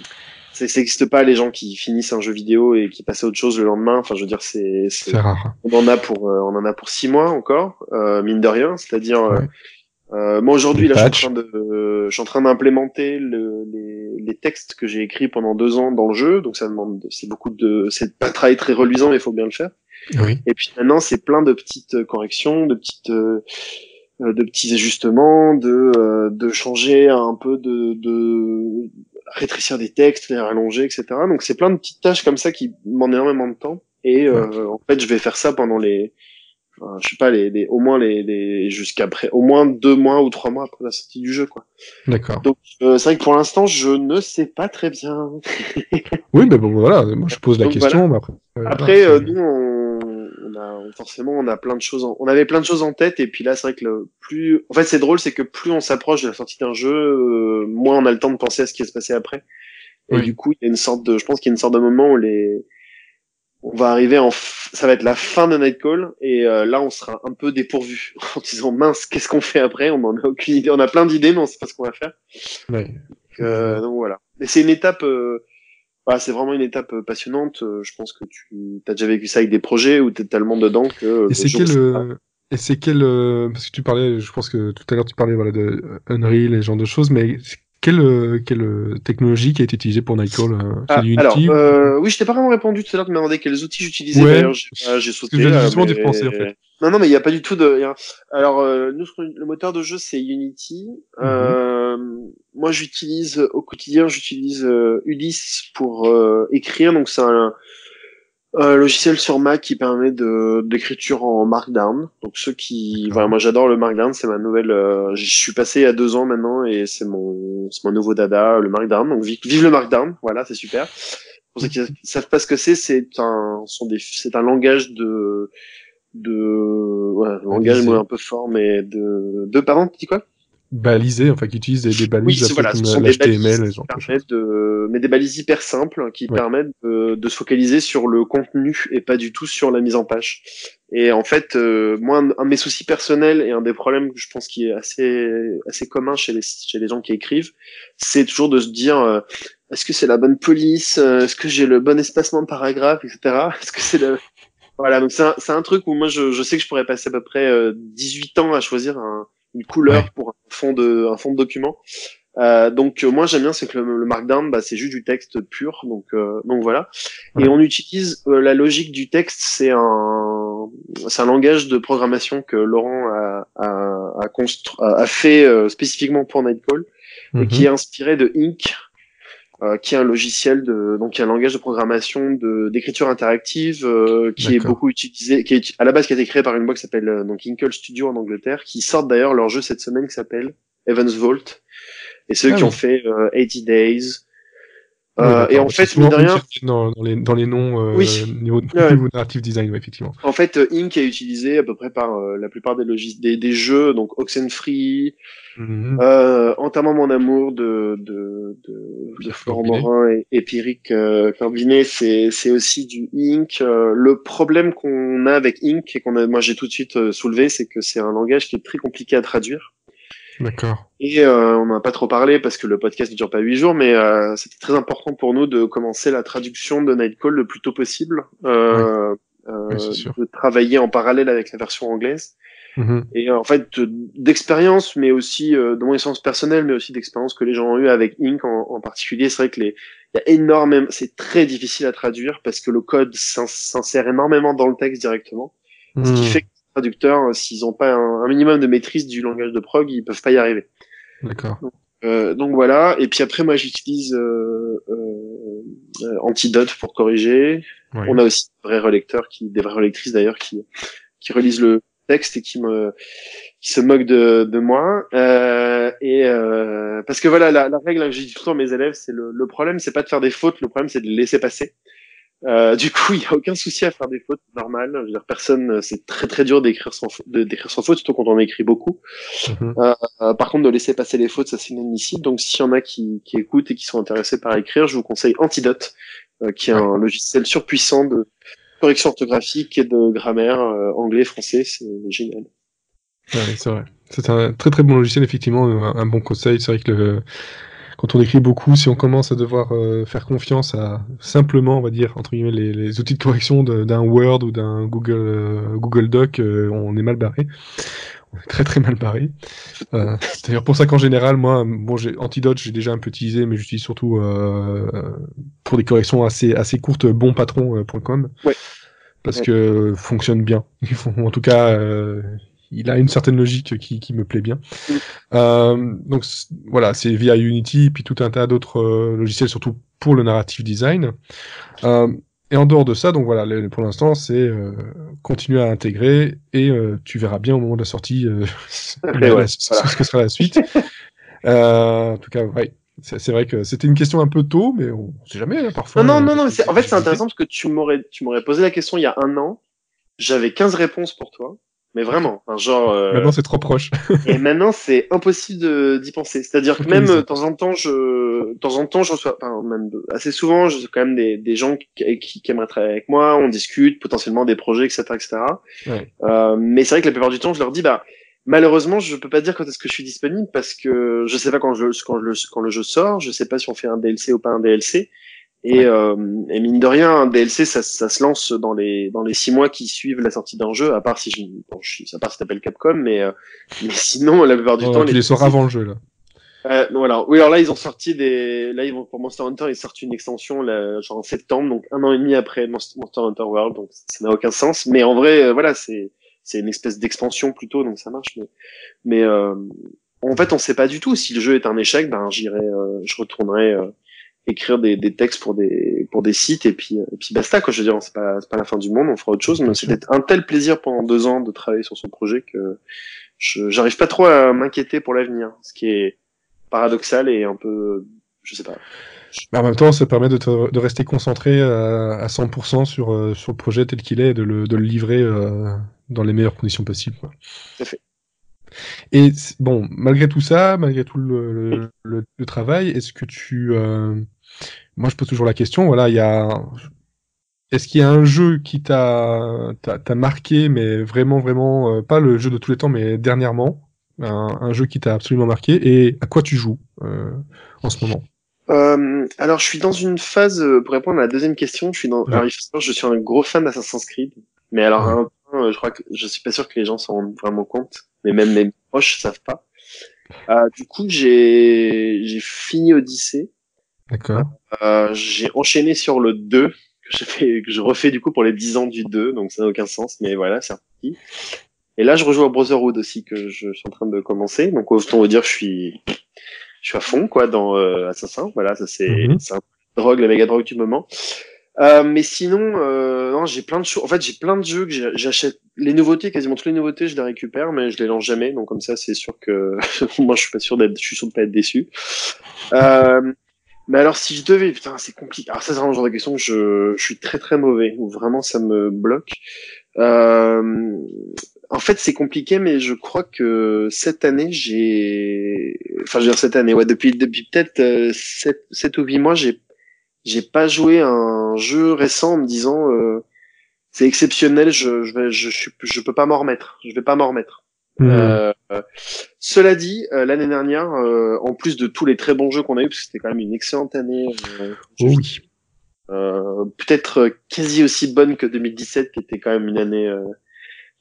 B: ça n'existe pas les gens qui finissent un jeu vidéo et qui passent à autre chose le lendemain. Enfin, je veux dire, c'est
A: rare.
B: On en a pour euh, on en a pour six mois encore, euh, mine de rien. C'est-à-dire, euh, euh moi aujourd'hui, là, je suis en train de, je suis en train d'implémenter le, les, les textes que j'ai écrits pendant deux ans dans le jeu. Donc ça demande, c'est beaucoup de, c'est pas un travail très reluisant, mais il faut bien le faire.
A: Oui.
B: Et puis maintenant, c'est plein de petites corrections, de petites de petits ajustements, de, de changer un peu de, de rétrécir des textes, les rallonger, etc. Donc c'est plein de petites tâches comme ça qui demandent énormément de temps. Et euh, en fait, je vais faire ça pendant les, enfin, je sais pas, les, les au moins les, les jusqu'après, au moins deux mois ou trois mois après la sortie du jeu, quoi.
A: D'accord.
B: Donc euh, c'est vrai que pour l'instant, je ne sais pas très bien.
A: oui, mais bon, voilà, moi je pose la question. Mais après,
B: après euh, nous, on, on a forcément, on a plein de choses, en... on avait plein de choses en tête, et puis là, c'est vrai que le plus, en fait, c'est drôle, c'est que plus on s'approche de la sortie d'un jeu, moins on a le temps de penser à ce qui va se passer après. Et du coup, il y a une sorte de, je pense qu'il y a une sorte de moment où les, on va arriver en, ça va être la fin de Nightcall et euh, là on sera un peu dépourvu en disant mince qu'est-ce qu'on fait après? On en a aucune idée. On a plein d'idées mais on sait pas ce qu'on va faire.
A: Ouais.
B: donc, euh, donc, voilà. Mais c'est une étape euh, bah, c'est vraiment une étape passionnante. Je pense que tu as déjà vécu ça avec des projets où tu es tellement dedans que.
A: Et c'est quel, et c'est quel parce que tu parlais, je pense que tout à l'heure tu parlais voilà de Unreal et ce genre de choses, mais quelle, euh, quelle euh, technologie qui a été utilisée pour Nightcall euh,
B: ah, Unity Alors, oui, je t'ai pas vraiment répondu tout à l'heure. Tu m'as demandé quels outils j'utilisais. Ouais, j'ai sauté.
A: Je justement penser en fait.
B: Non, non, mais il n'y a pas du tout de. Alors, nous, le moteur de jeu, c'est Unity. Mhm. moi, j'utilise au quotidien, j'utilise Ulysse pour écrire. Donc, c'est un, un logiciel sur Mac qui permet de d'écriture en Markdown. Donc ceux qui, voilà, moi j'adore le Markdown, c'est ma nouvelle. Euh, je suis passé a deux ans maintenant et c'est mon c'est mon nouveau dada, le Markdown. Donc vive, le Markdown, voilà, c'est super. Pour ceux qui savent pas ce que c'est, c'est un sont des c'est un langage de de ouais, langage un peu fort mais de de pardon, tu dis quoi?
A: Balisés, enfin qui utilisent des, des balises
B: oui, voilà,
A: comme
B: l'HTML, de... mais des balises hyper simples qui permettent de, de, se focaliser sur le contenu et pas du tout sur la mise en page. Et en fait, euh, moi, un, de mes soucis personnels et un des problèmes que je pense qui est assez assez commun chez les chez les gens qui écrivent, c'est toujours de se dire euh, est-ce que c'est la bonne police, euh, est-ce que j'ai le bon espacement de paragraphe, etc. Est-ce que c'est le voilà, donc c'est un, un, truc où moi je, je sais que je pourrais passer à peu près 18 ans à choisir un, une couleur pour un fond de un fond de document. Euh, donc euh, moi j'aime bien c'est que le, markdown bah, c'est juste du texte pur donc euh, donc voilà et on utilise euh, la logique du texte c'est un c'est un langage de programmation que Laurent a a, a, a fait spécifiquement pour Nightcall et qui mhm. est inspiré de Ink euh, qui est un logiciel de donc qui est un langage de programmation de d'écriture interactive euh, qui est beaucoup utilisé qui est à la base qui a été créé par une boîte qui s'appelle euh, donc Inkle Studio en Angleterre qui sort d'ailleurs leur jeu cette semaine qui s'appelle Evans Vault. Et ceux ah qui ont fait 80 Days euh, et en fait, mine de rien,
A: dans, dans, les, dans les noms euh,
B: oui.
A: niveau, niveau narrative design, ouais, effectivement.
B: En fait, euh, Ink est utilisé à peu près par euh, la plupart des logis des, des jeux, donc Oxenfree, mm -hmm. euh, Entamant mon amour de de de, de Florent Morin et, et Pierrick euh, Corbinet, c'est c'est aussi du Ink. le problème qu'on a avec Ink et qu'on a, moi j'ai tout de suite soulevé, c'est que c'est un langage qui est très compliqué à traduire.
A: D'accord.
B: Et euh, on n'en a pas trop parlé parce que le podcast ne dure pas huit jours, mais euh, c'était très important pour nous de commencer la traduction de Nightcall le plus tôt possible, euh, euh de travailler en parallèle avec la version anglaise. Mm-hmm. Et en fait, d'expérience, mais aussi euh, de mon essence personnelle, mais aussi d'expérience que les gens ont eu avec Ink en, en particulier, c'est vrai que les, il y a énormément, c'est très difficile à traduire parce que le code s'insère énormément dans le texte directement, ce qui mm. fait que traducteurs, euh, s'ils n'ont pas un, minimum de maîtrise du langage de prog, ils peuvent pas y arriver.
A: D'accord.
B: Euh, donc voilà. Et puis après, moi, j'utilise euh, euh, Antidote pour corriger. On a aussi des vrais relecteurs, qui, des vraies relectrices d'ailleurs, qui, qui relisent le texte et qui me, qui se moquent de, de moi. Euh, et parce que voilà, la, la règle que j'ai dit tout le temps à mes élèves, c'est le, le problème, c'est pas de faire des fautes, le problème, c'est de les laisser passer. Euh, du coup, il n'y a aucun souci à faire des fautes normales. Je veux dire, personne, euh, c'est très très dur d'écrire sans, d'écrire sans faute, surtout quand on écrit beaucoup. Mhm. Euh, euh, par contre, de laisser passer les fautes, ça c'est inadmissible. Donc, s'il y en a qui, qui écoutent et qui sont intéressés par écrire, je vous conseille Antidote, euh, qui est un logiciel surpuissant de correction orthographique et de grammaire anglais, français. C'est génial.
A: Ouais, c'est vrai. C'est un très très bon logiciel, effectivement, un, un bon conseil. C'est vrai que le quand on écrit beaucoup, si on commence à devoir euh, faire confiance à simplement, on va dire, entre guillemets, les, les outils de correction d'un Word ou d'un Google, euh, Google Doc, euh, on est mal barré. On est très très mal barré. C'est d'ailleurs pour ça qu'en général, moi, bon, j'ai Antidote, j'ai déjà un peu utilisé, mais j'utilise surtout pour des corrections assez assez courtes, bonpatron.com.
B: Ouais.
A: Parce que fonctionne bien. en tout cas, il a une certaine logique qui, qui me plaît bien. Euh, donc voilà, c'est via Unity, puis tout un tas d'autres euh, logiciels, surtout pour le narrative design. Euh, et en dehors de ça, donc voilà, pour l'instant, c'est euh, continuer à intégrer et euh, tu verras bien au moment de la sortie
B: ce, que
A: sera la suite. en tout cas, ouais. C'est vrai que c'était une question un peu tôt, mais on sait jamais, hein, parfois.
B: Non, non, non, non, en fait, c'est intéressant parce que tu m'aurais, tu m'aurais posé la question il y a un an. J'avais 15 réponses pour toi mais vraiment, un genre. Euh...
A: Maintenant, c'est trop proche.
B: et maintenant, c'est impossible d'y penser. C'est-à-dire que même de temps en temps, je, de temps en temps, je reçois, enfin, même assez souvent, je quand même des, des gens qui, qui, qui, aimeraient travailler avec moi. On discute potentiellement des projets, etc., etc. Ouais. Euh, mais c'est vrai que la plupart du temps, je leur dis, bah, malheureusement, je peux pas dire quand est-ce que je suis disponible parce que je sais pas quand je, quand le, quand le jeu sort. Je sais pas si on fait un DLC ou pas un DLC. Et, euh, et, mine de rien, un DLC, ça, ça, se lance dans les dans les six mois qui suivent la sortie d'un jeu, à part si je, bon, je à part si t'appelles Capcom, mais euh, mais sinon la plupart du temps,
A: tu les, sors avant le jeu là.
B: Euh, voilà. Oui, alors là, ils ont sorti des. Là, ils vont pour Monster Hunter, ils sortent une extension là, genre en septembre, donc un an et demi après Monster Hunter World, donc ça n'a aucun sens. Mais en vrai, euh, voilà, c'est c'est une espèce d'expansion plutôt, donc ça marche. Mais mais euh, en fait, on sait pas du tout si le jeu est un échec. Ben, j'irai, euh, je retournerai écrire des, des textes pour des pour des sites et puis et puis basta quoi. Je veux dire, c'est pas c'est pas la fin du monde, on fera autre chose. Mais c'était un tel plaisir pendant deux ans de travailler sur ce projet que je j'arrive pas trop à m'inquiéter pour l'avenir, ce qui est paradoxal et un peu, je sais pas.
A: Mais en même temps, ça permet de, de rester concentré à, à 100% sur, euh, sur le projet tel qu'il est et de le, de le livrer euh, dans les meilleures conditions possibles. Quoi.
B: Tout à fait.
A: Et bon, malgré tout ça, malgré tout le, le, le, travail, est-ce que tu... Euh... Moi, je pose toujours la question, voilà, il y a... Est-ce qu'il y a un jeu qui t'a marqué, mais vraiment, vraiment, euh, pas le jeu de tous les temps, mais dernièrement, un, jeu qui t'a absolument marqué et à quoi tu joues euh, en ce moment?
B: Euh, alors, je suis dans une phase, euh, pour répondre à la deuxième question, je suis dans, je suis un gros fan d'Assassin's Creed. Mais alors, un point, je crois que, je suis pas sûr que les gens s'en rendent vraiment compte. Mais même mes proches savent pas. Euh, du coup, j'ai, j'ai fini Odyssey.
A: D'accord.
B: Euh, j'ai enchaîné sur le 2, que je fais, que je refais du coup pour les 10 ans du 2, donc ça n'a aucun sens, mais voilà, c'est reparti. Et là, je rejoue à Brotherhood aussi que je, suis en train de commencer. Donc autant vous dire, je suis, je suis à fond quoi dans euh, Assassin. Voilà, ça c'est, mm un drogue, la méga drogue du moment. Euh, mais sinon, euh, non, j'ai plein de choses. En fait, j'ai plein de jeux que j'achète. Les nouveautés, quasiment toutes les nouveautés, je les récupère, mais je les lance jamais. Donc comme ça, c'est sûr que moi, je suis pas sûr d'être, je suis sûr de pas être déçu. Euh, mais alors, si je devais, putain, c'est compliqué. Alors ça, c'est vraiment le genre de question que je, je suis très très mauvais. Ou vraiment, ça me bloque. Euh, en fait, c'est compliqué, mais je crois que cette année, j'ai, enfin, je veux dire cette année, ouais, depuis depuis peut-être euh, 7, ou 8 mois, j'ai j'ai pas joué un jeu récent en me disant euh, c'est exceptionnel, je je je, je, je peux pas m'en remettre, je vais pas m'en remettre. Mmh. Euh, cela dit, euh, l'année dernière, euh, en plus de tous les très bons jeux qu'on a eu, parce que c'était quand même une excellente année.
A: oui.
B: Peut-être quasi aussi bonne que 2017, qui était quand même une année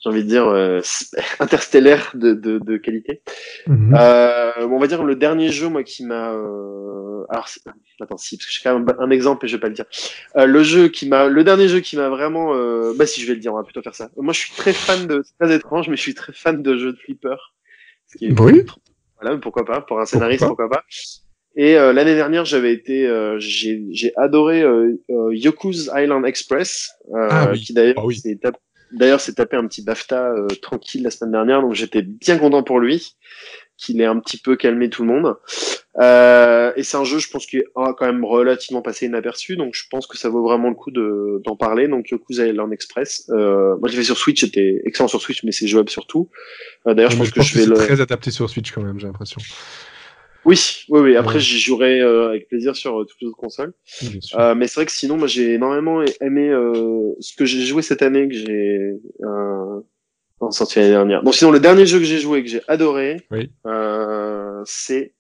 B: j'ai envie de dire euh, interstellaire de, de, de qualité.
A: Mhm.
B: euh, on va dire le dernier jeu moi qui m'a euh... alors attends si parce que j'ai quand même un exemple et je vais pas le dire. Euh, le jeu qui m'a le dernier jeu qui m'a vraiment euh... bah si je vais le dire on va plutôt faire ça. Moi je suis très fan de c'est très étrange mais je suis très fan de jeux de flipper.
A: oui.
B: Voilà pourquoi pas pour un scénariste pourquoi pas. Et euh, l'année dernière, j'avais été, euh, j'ai adoré euh, Yoku's Island Express,
A: ah, oui.
B: qui d'ailleurs
A: ah, oui.
B: D'ailleurs, s'est tapé un petit BAFTA euh, tranquille la semaine dernière, donc j'étais bien content pour lui, qu'il ait un petit peu calmé tout le monde. Euh, et c'est un jeu, je pense, qui est quand même relativement passé inaperçu, donc je pense que ça vaut vraiment le coup de, d'en parler. Donc Yoku's Island Express. Euh, moi, j'ai fait sur Switch, c'était excellent sur Switch, mais c'est jouable sur tout. Euh, d'ailleurs, je pense, je pense que, je vais le.
A: Très adapté sur Switch quand même, j'ai l'impression.
B: Oui, oui, oui. Après, j'y jouerai euh, avec plaisir sur euh, toutes les autres consoles. Euh, mais c'est vrai que sinon, moi, j'ai énormément aimé euh, ce que j'ai joué cette année, que j'ai euh, sorti l'année dernière. Bon, sinon, le dernier jeu que j'ai joué, que j'ai adoré,
A: oui.
B: c'est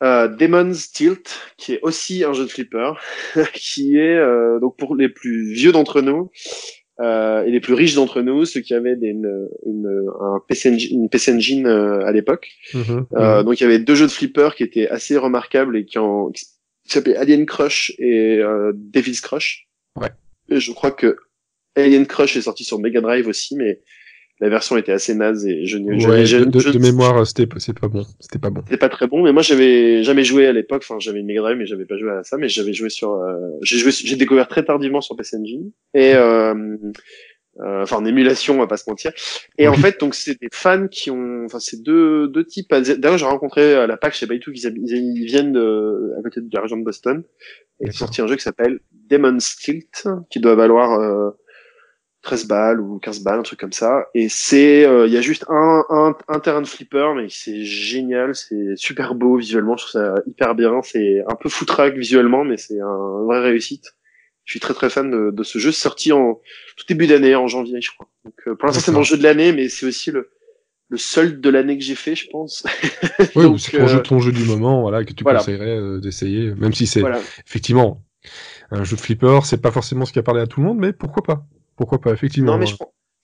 B: Demon's Tilt, qui est aussi un jeu de flipper, qui est donc pour les plus vieux d'entre nous, euh, et les plus riches d'entre nous, ceux qui avaient des, une, une, un PC Engine, une PC Engine euh, à l'époque.
A: Mmh,
B: euh, donc il y avait deux jeux de flipper qui étaient assez remarquables et qui, en, qui s'appelaient Alien Crush et euh, Devil's Crush.
A: Ouais.
B: Et je crois que Alien Crush est sorti sur Mega Drive aussi, mais la version était assez naze et je n'ai
A: ouais, de, de, de, mémoire c'était c'est pas bon c'était pas bon.
B: C'était pas très bon mais moi j'avais jamais joué à l'époque. Enfin j'avais une Mega Drive mais j'avais pas joué à ça mais j'avais joué sur euh, j'ai joué j'ai découvert très tardivement sur PC Engine et euh, euh, enfin en émulation on va pas se mentir. Et en fait donc c'est des fans qui ont enfin c'est deux deux types. D'ailleurs j'ai rencontré à la PAC chez Baitu ils, ils viennent de à côté de la région de Boston. Et ils ont sorti un jeu qui s'appelle Demon's Tilt qui doit valoir euh, 13 balles ou 15 balles, un truc comme ça. Et c'est, il euh, y a juste un, un, un, terrain de flipper, mais c'est génial, c'est super beau visuellement, je trouve ça hyper bien. C'est un peu foutraque visuellement, mais c'est un, une vraie réussite. Je suis très très fan de, de ce jeu, sorti en tout début d'année, en janvier, je crois. Donc euh, pour l'instant c'est mon jeu de l'année, mais c'est aussi le, le seul de l'année que j'ai fait, je pense.
A: oui, c'est ton, euh... jeu, ton jeu du moment, voilà, que tu voilà. conseillerais euh, d'essayer, même si c'est voilà. effectivement un jeu de flipper, c'est pas forcément ce qui a parlé à tout le monde, mais pourquoi pas Pourquoi pas, effectivement.
B: Non, mais je,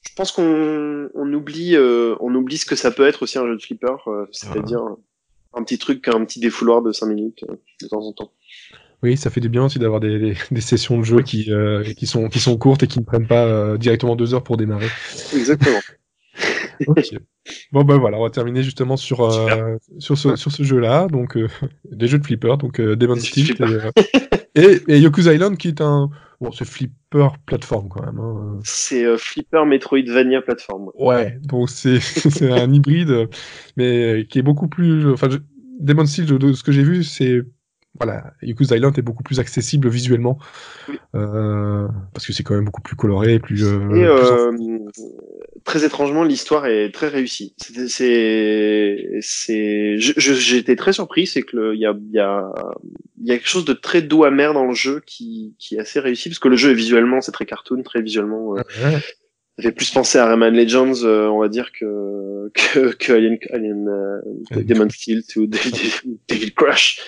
B: je pense qu'on on oublie, euh, on oublie ce que ça peut être aussi un jeu de flipper, euh, c'est-à-dire un petit truc, un petit défouloir de 5 minutes euh, de temps en temps.
A: Oui, ça fait du bien aussi d'avoir des, des, des, sessions de jeu qui, qui, sont, qui sont courtes et qui ne prennent pas directement deux heures pour démarrer.
B: Exactement.
A: ok. Bon ben voilà, on va terminer justement sur euh, sur ce sur ce jeu-là, donc euh, des jeux de flipper, donc euh, Demon's Tilt et, et, et, Yoku's Island qui est un bon c'est flipper plateforme quand même. Hein.
B: C'est flipper Metroidvania plateforme.
A: Ouais, donc c'est c'est un hybride, mais qui est beaucoup plus. Enfin, Demon's Tilt, de ce que j'ai vu, c'est voilà, Yoku's Island est beaucoup plus accessible visuellement euh, parce que c'est quand même beaucoup plus coloré, plus. Euh,
B: et euh, très étrangement, l'histoire est très réussie. C'est, c'est, j'étais très surpris, c'est que il y a, y a, il y a quelque chose de très doux amer dans le jeu qui, qui est assez réussi parce que le jeu est visuellement, c'est très cartoon, très visuellement. Euh, Ça fait plus penser à Rayman Legends, euh, on va dire que que, que Alien, Alien, euh, Demon's Steel ou Devil Crush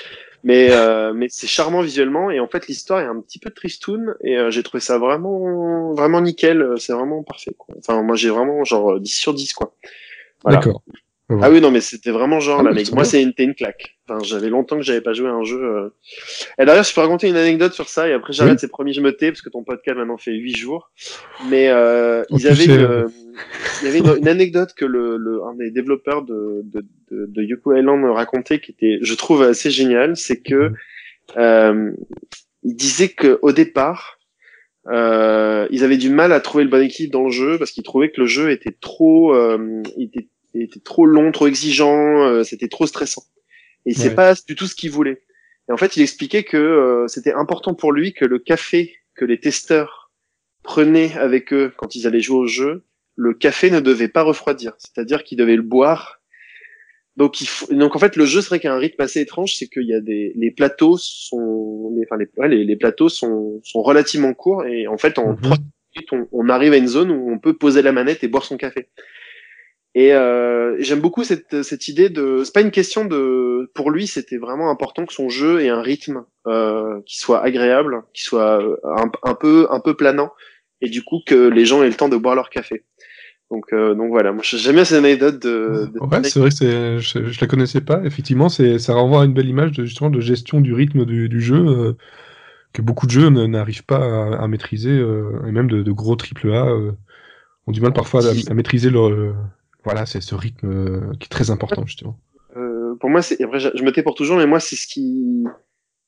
B: mais euh, mais c'est charmant visuellement et en fait l'histoire est un petit peu tristoun et euh, j'ai trouvé ça vraiment vraiment nickel c'est vraiment parfait quoi. enfin moi j'ai vraiment genre 10 sur 10 quoi
A: voilà. d'accord
B: ah oui, non, mais c'était vraiment genre, ah, là, mec. Moi, c'est une, une claque. Enfin, j'avais longtemps que j'avais pas joué à un jeu. Euh... Et d'ailleurs, je peux raconter une anecdote sur ça, et après, j'arrête, c'est promis, je me tais, parce que ton podcast maintenant fait 8 jours. Mais, euh, ils avaient une, il y avait une, anecdote que le, le, un des développeurs de, de, de, de Yoko Island racontait, qui était, je trouve, assez génial, c'est que, mhm. euh, il disait que au départ, euh, ils avaient du mal à trouver le bon équilibre dans le jeu parce qu'ils trouvaient que le jeu était trop, euh, il était était trop long, trop exigeant, euh, c'était trop stressant. Et c'est pas du tout ce qu'il voulait. Et en fait, il expliquait que euh, c'était important pour lui que le café que les testeurs prenaient avec eux quand ils allaient jouer au jeu, le café ne devait pas refroidir, c'est-à-dire qu'ils devaient le boire. Donc, il faut... donc en fait, le jeu serait qu'un rythme assez étrange, c'est qu'il y a des les plateaux sont, les... enfin les, les, plateaux sont, sont relativement courts et en fait en mhm. trois minutes on, on arrive à une zone où on peut poser la manette et boire son café. Et euh, j'aime beaucoup cette, cette idée de. C'est pas une question de. Pour lui, c'était vraiment important que son jeu ait un rythme euh, qui soit agréable, qui soit euh, un, un, peu un peu planant, et du coup que les gens aient le temps de boire leur café. Donc euh, donc voilà. Moi j'aime bien cette anecdote de. de
A: ouais, c'est vrai que c'est. Je, je, la connaissais pas. Effectivement, c'est ça renvoie à une belle image de justement de gestion du rythme du, du jeu. Euh, que beaucoup de jeux n'arrivent pas à, à maîtriser, euh, et même de, de gros triple A ont du mal parfois à, à maîtriser leur, voilà, c'est ce rythme euh, qui est très important, justement.
B: Euh, pour moi, c'est après, je me tais pour toujours, mais moi, c'est ce qui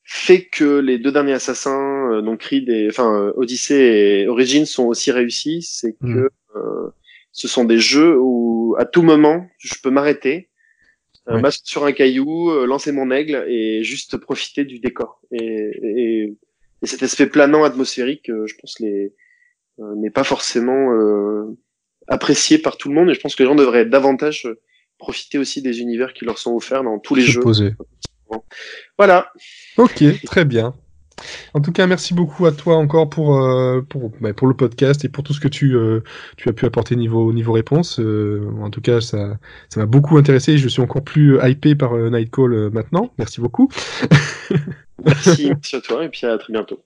B: fait que les deux derniers assassins, euh, donc Creed et enfin Odyssey et Origins, sont aussi réussis, c'est hmm. que ce sont des jeux où à tout moment, je peux m'arrêter, ouais. sur un caillou, lancer mon aigle et juste profiter du décor. Et, et, et cet aspect planant atmosphérique, je pense, les n'est pas forcément apprécié par tout le monde et je pense que les gens devraient davantage euh, profiter aussi des univers qui leur sont offerts dans tous les jeux. Voilà.
A: Ok, très bien. En tout cas, merci beaucoup à toi encore pour euh, pour, bah, pour le podcast et pour tout ce que tu euh, tu as pu apporter niveau niveau réponse. Euh, en tout cas, ça ça m'a beaucoup intéressé. Je suis encore plus hypé par Nightcall maintenant. Merci beaucoup.
B: merci, merci à toi et puis à très bientôt.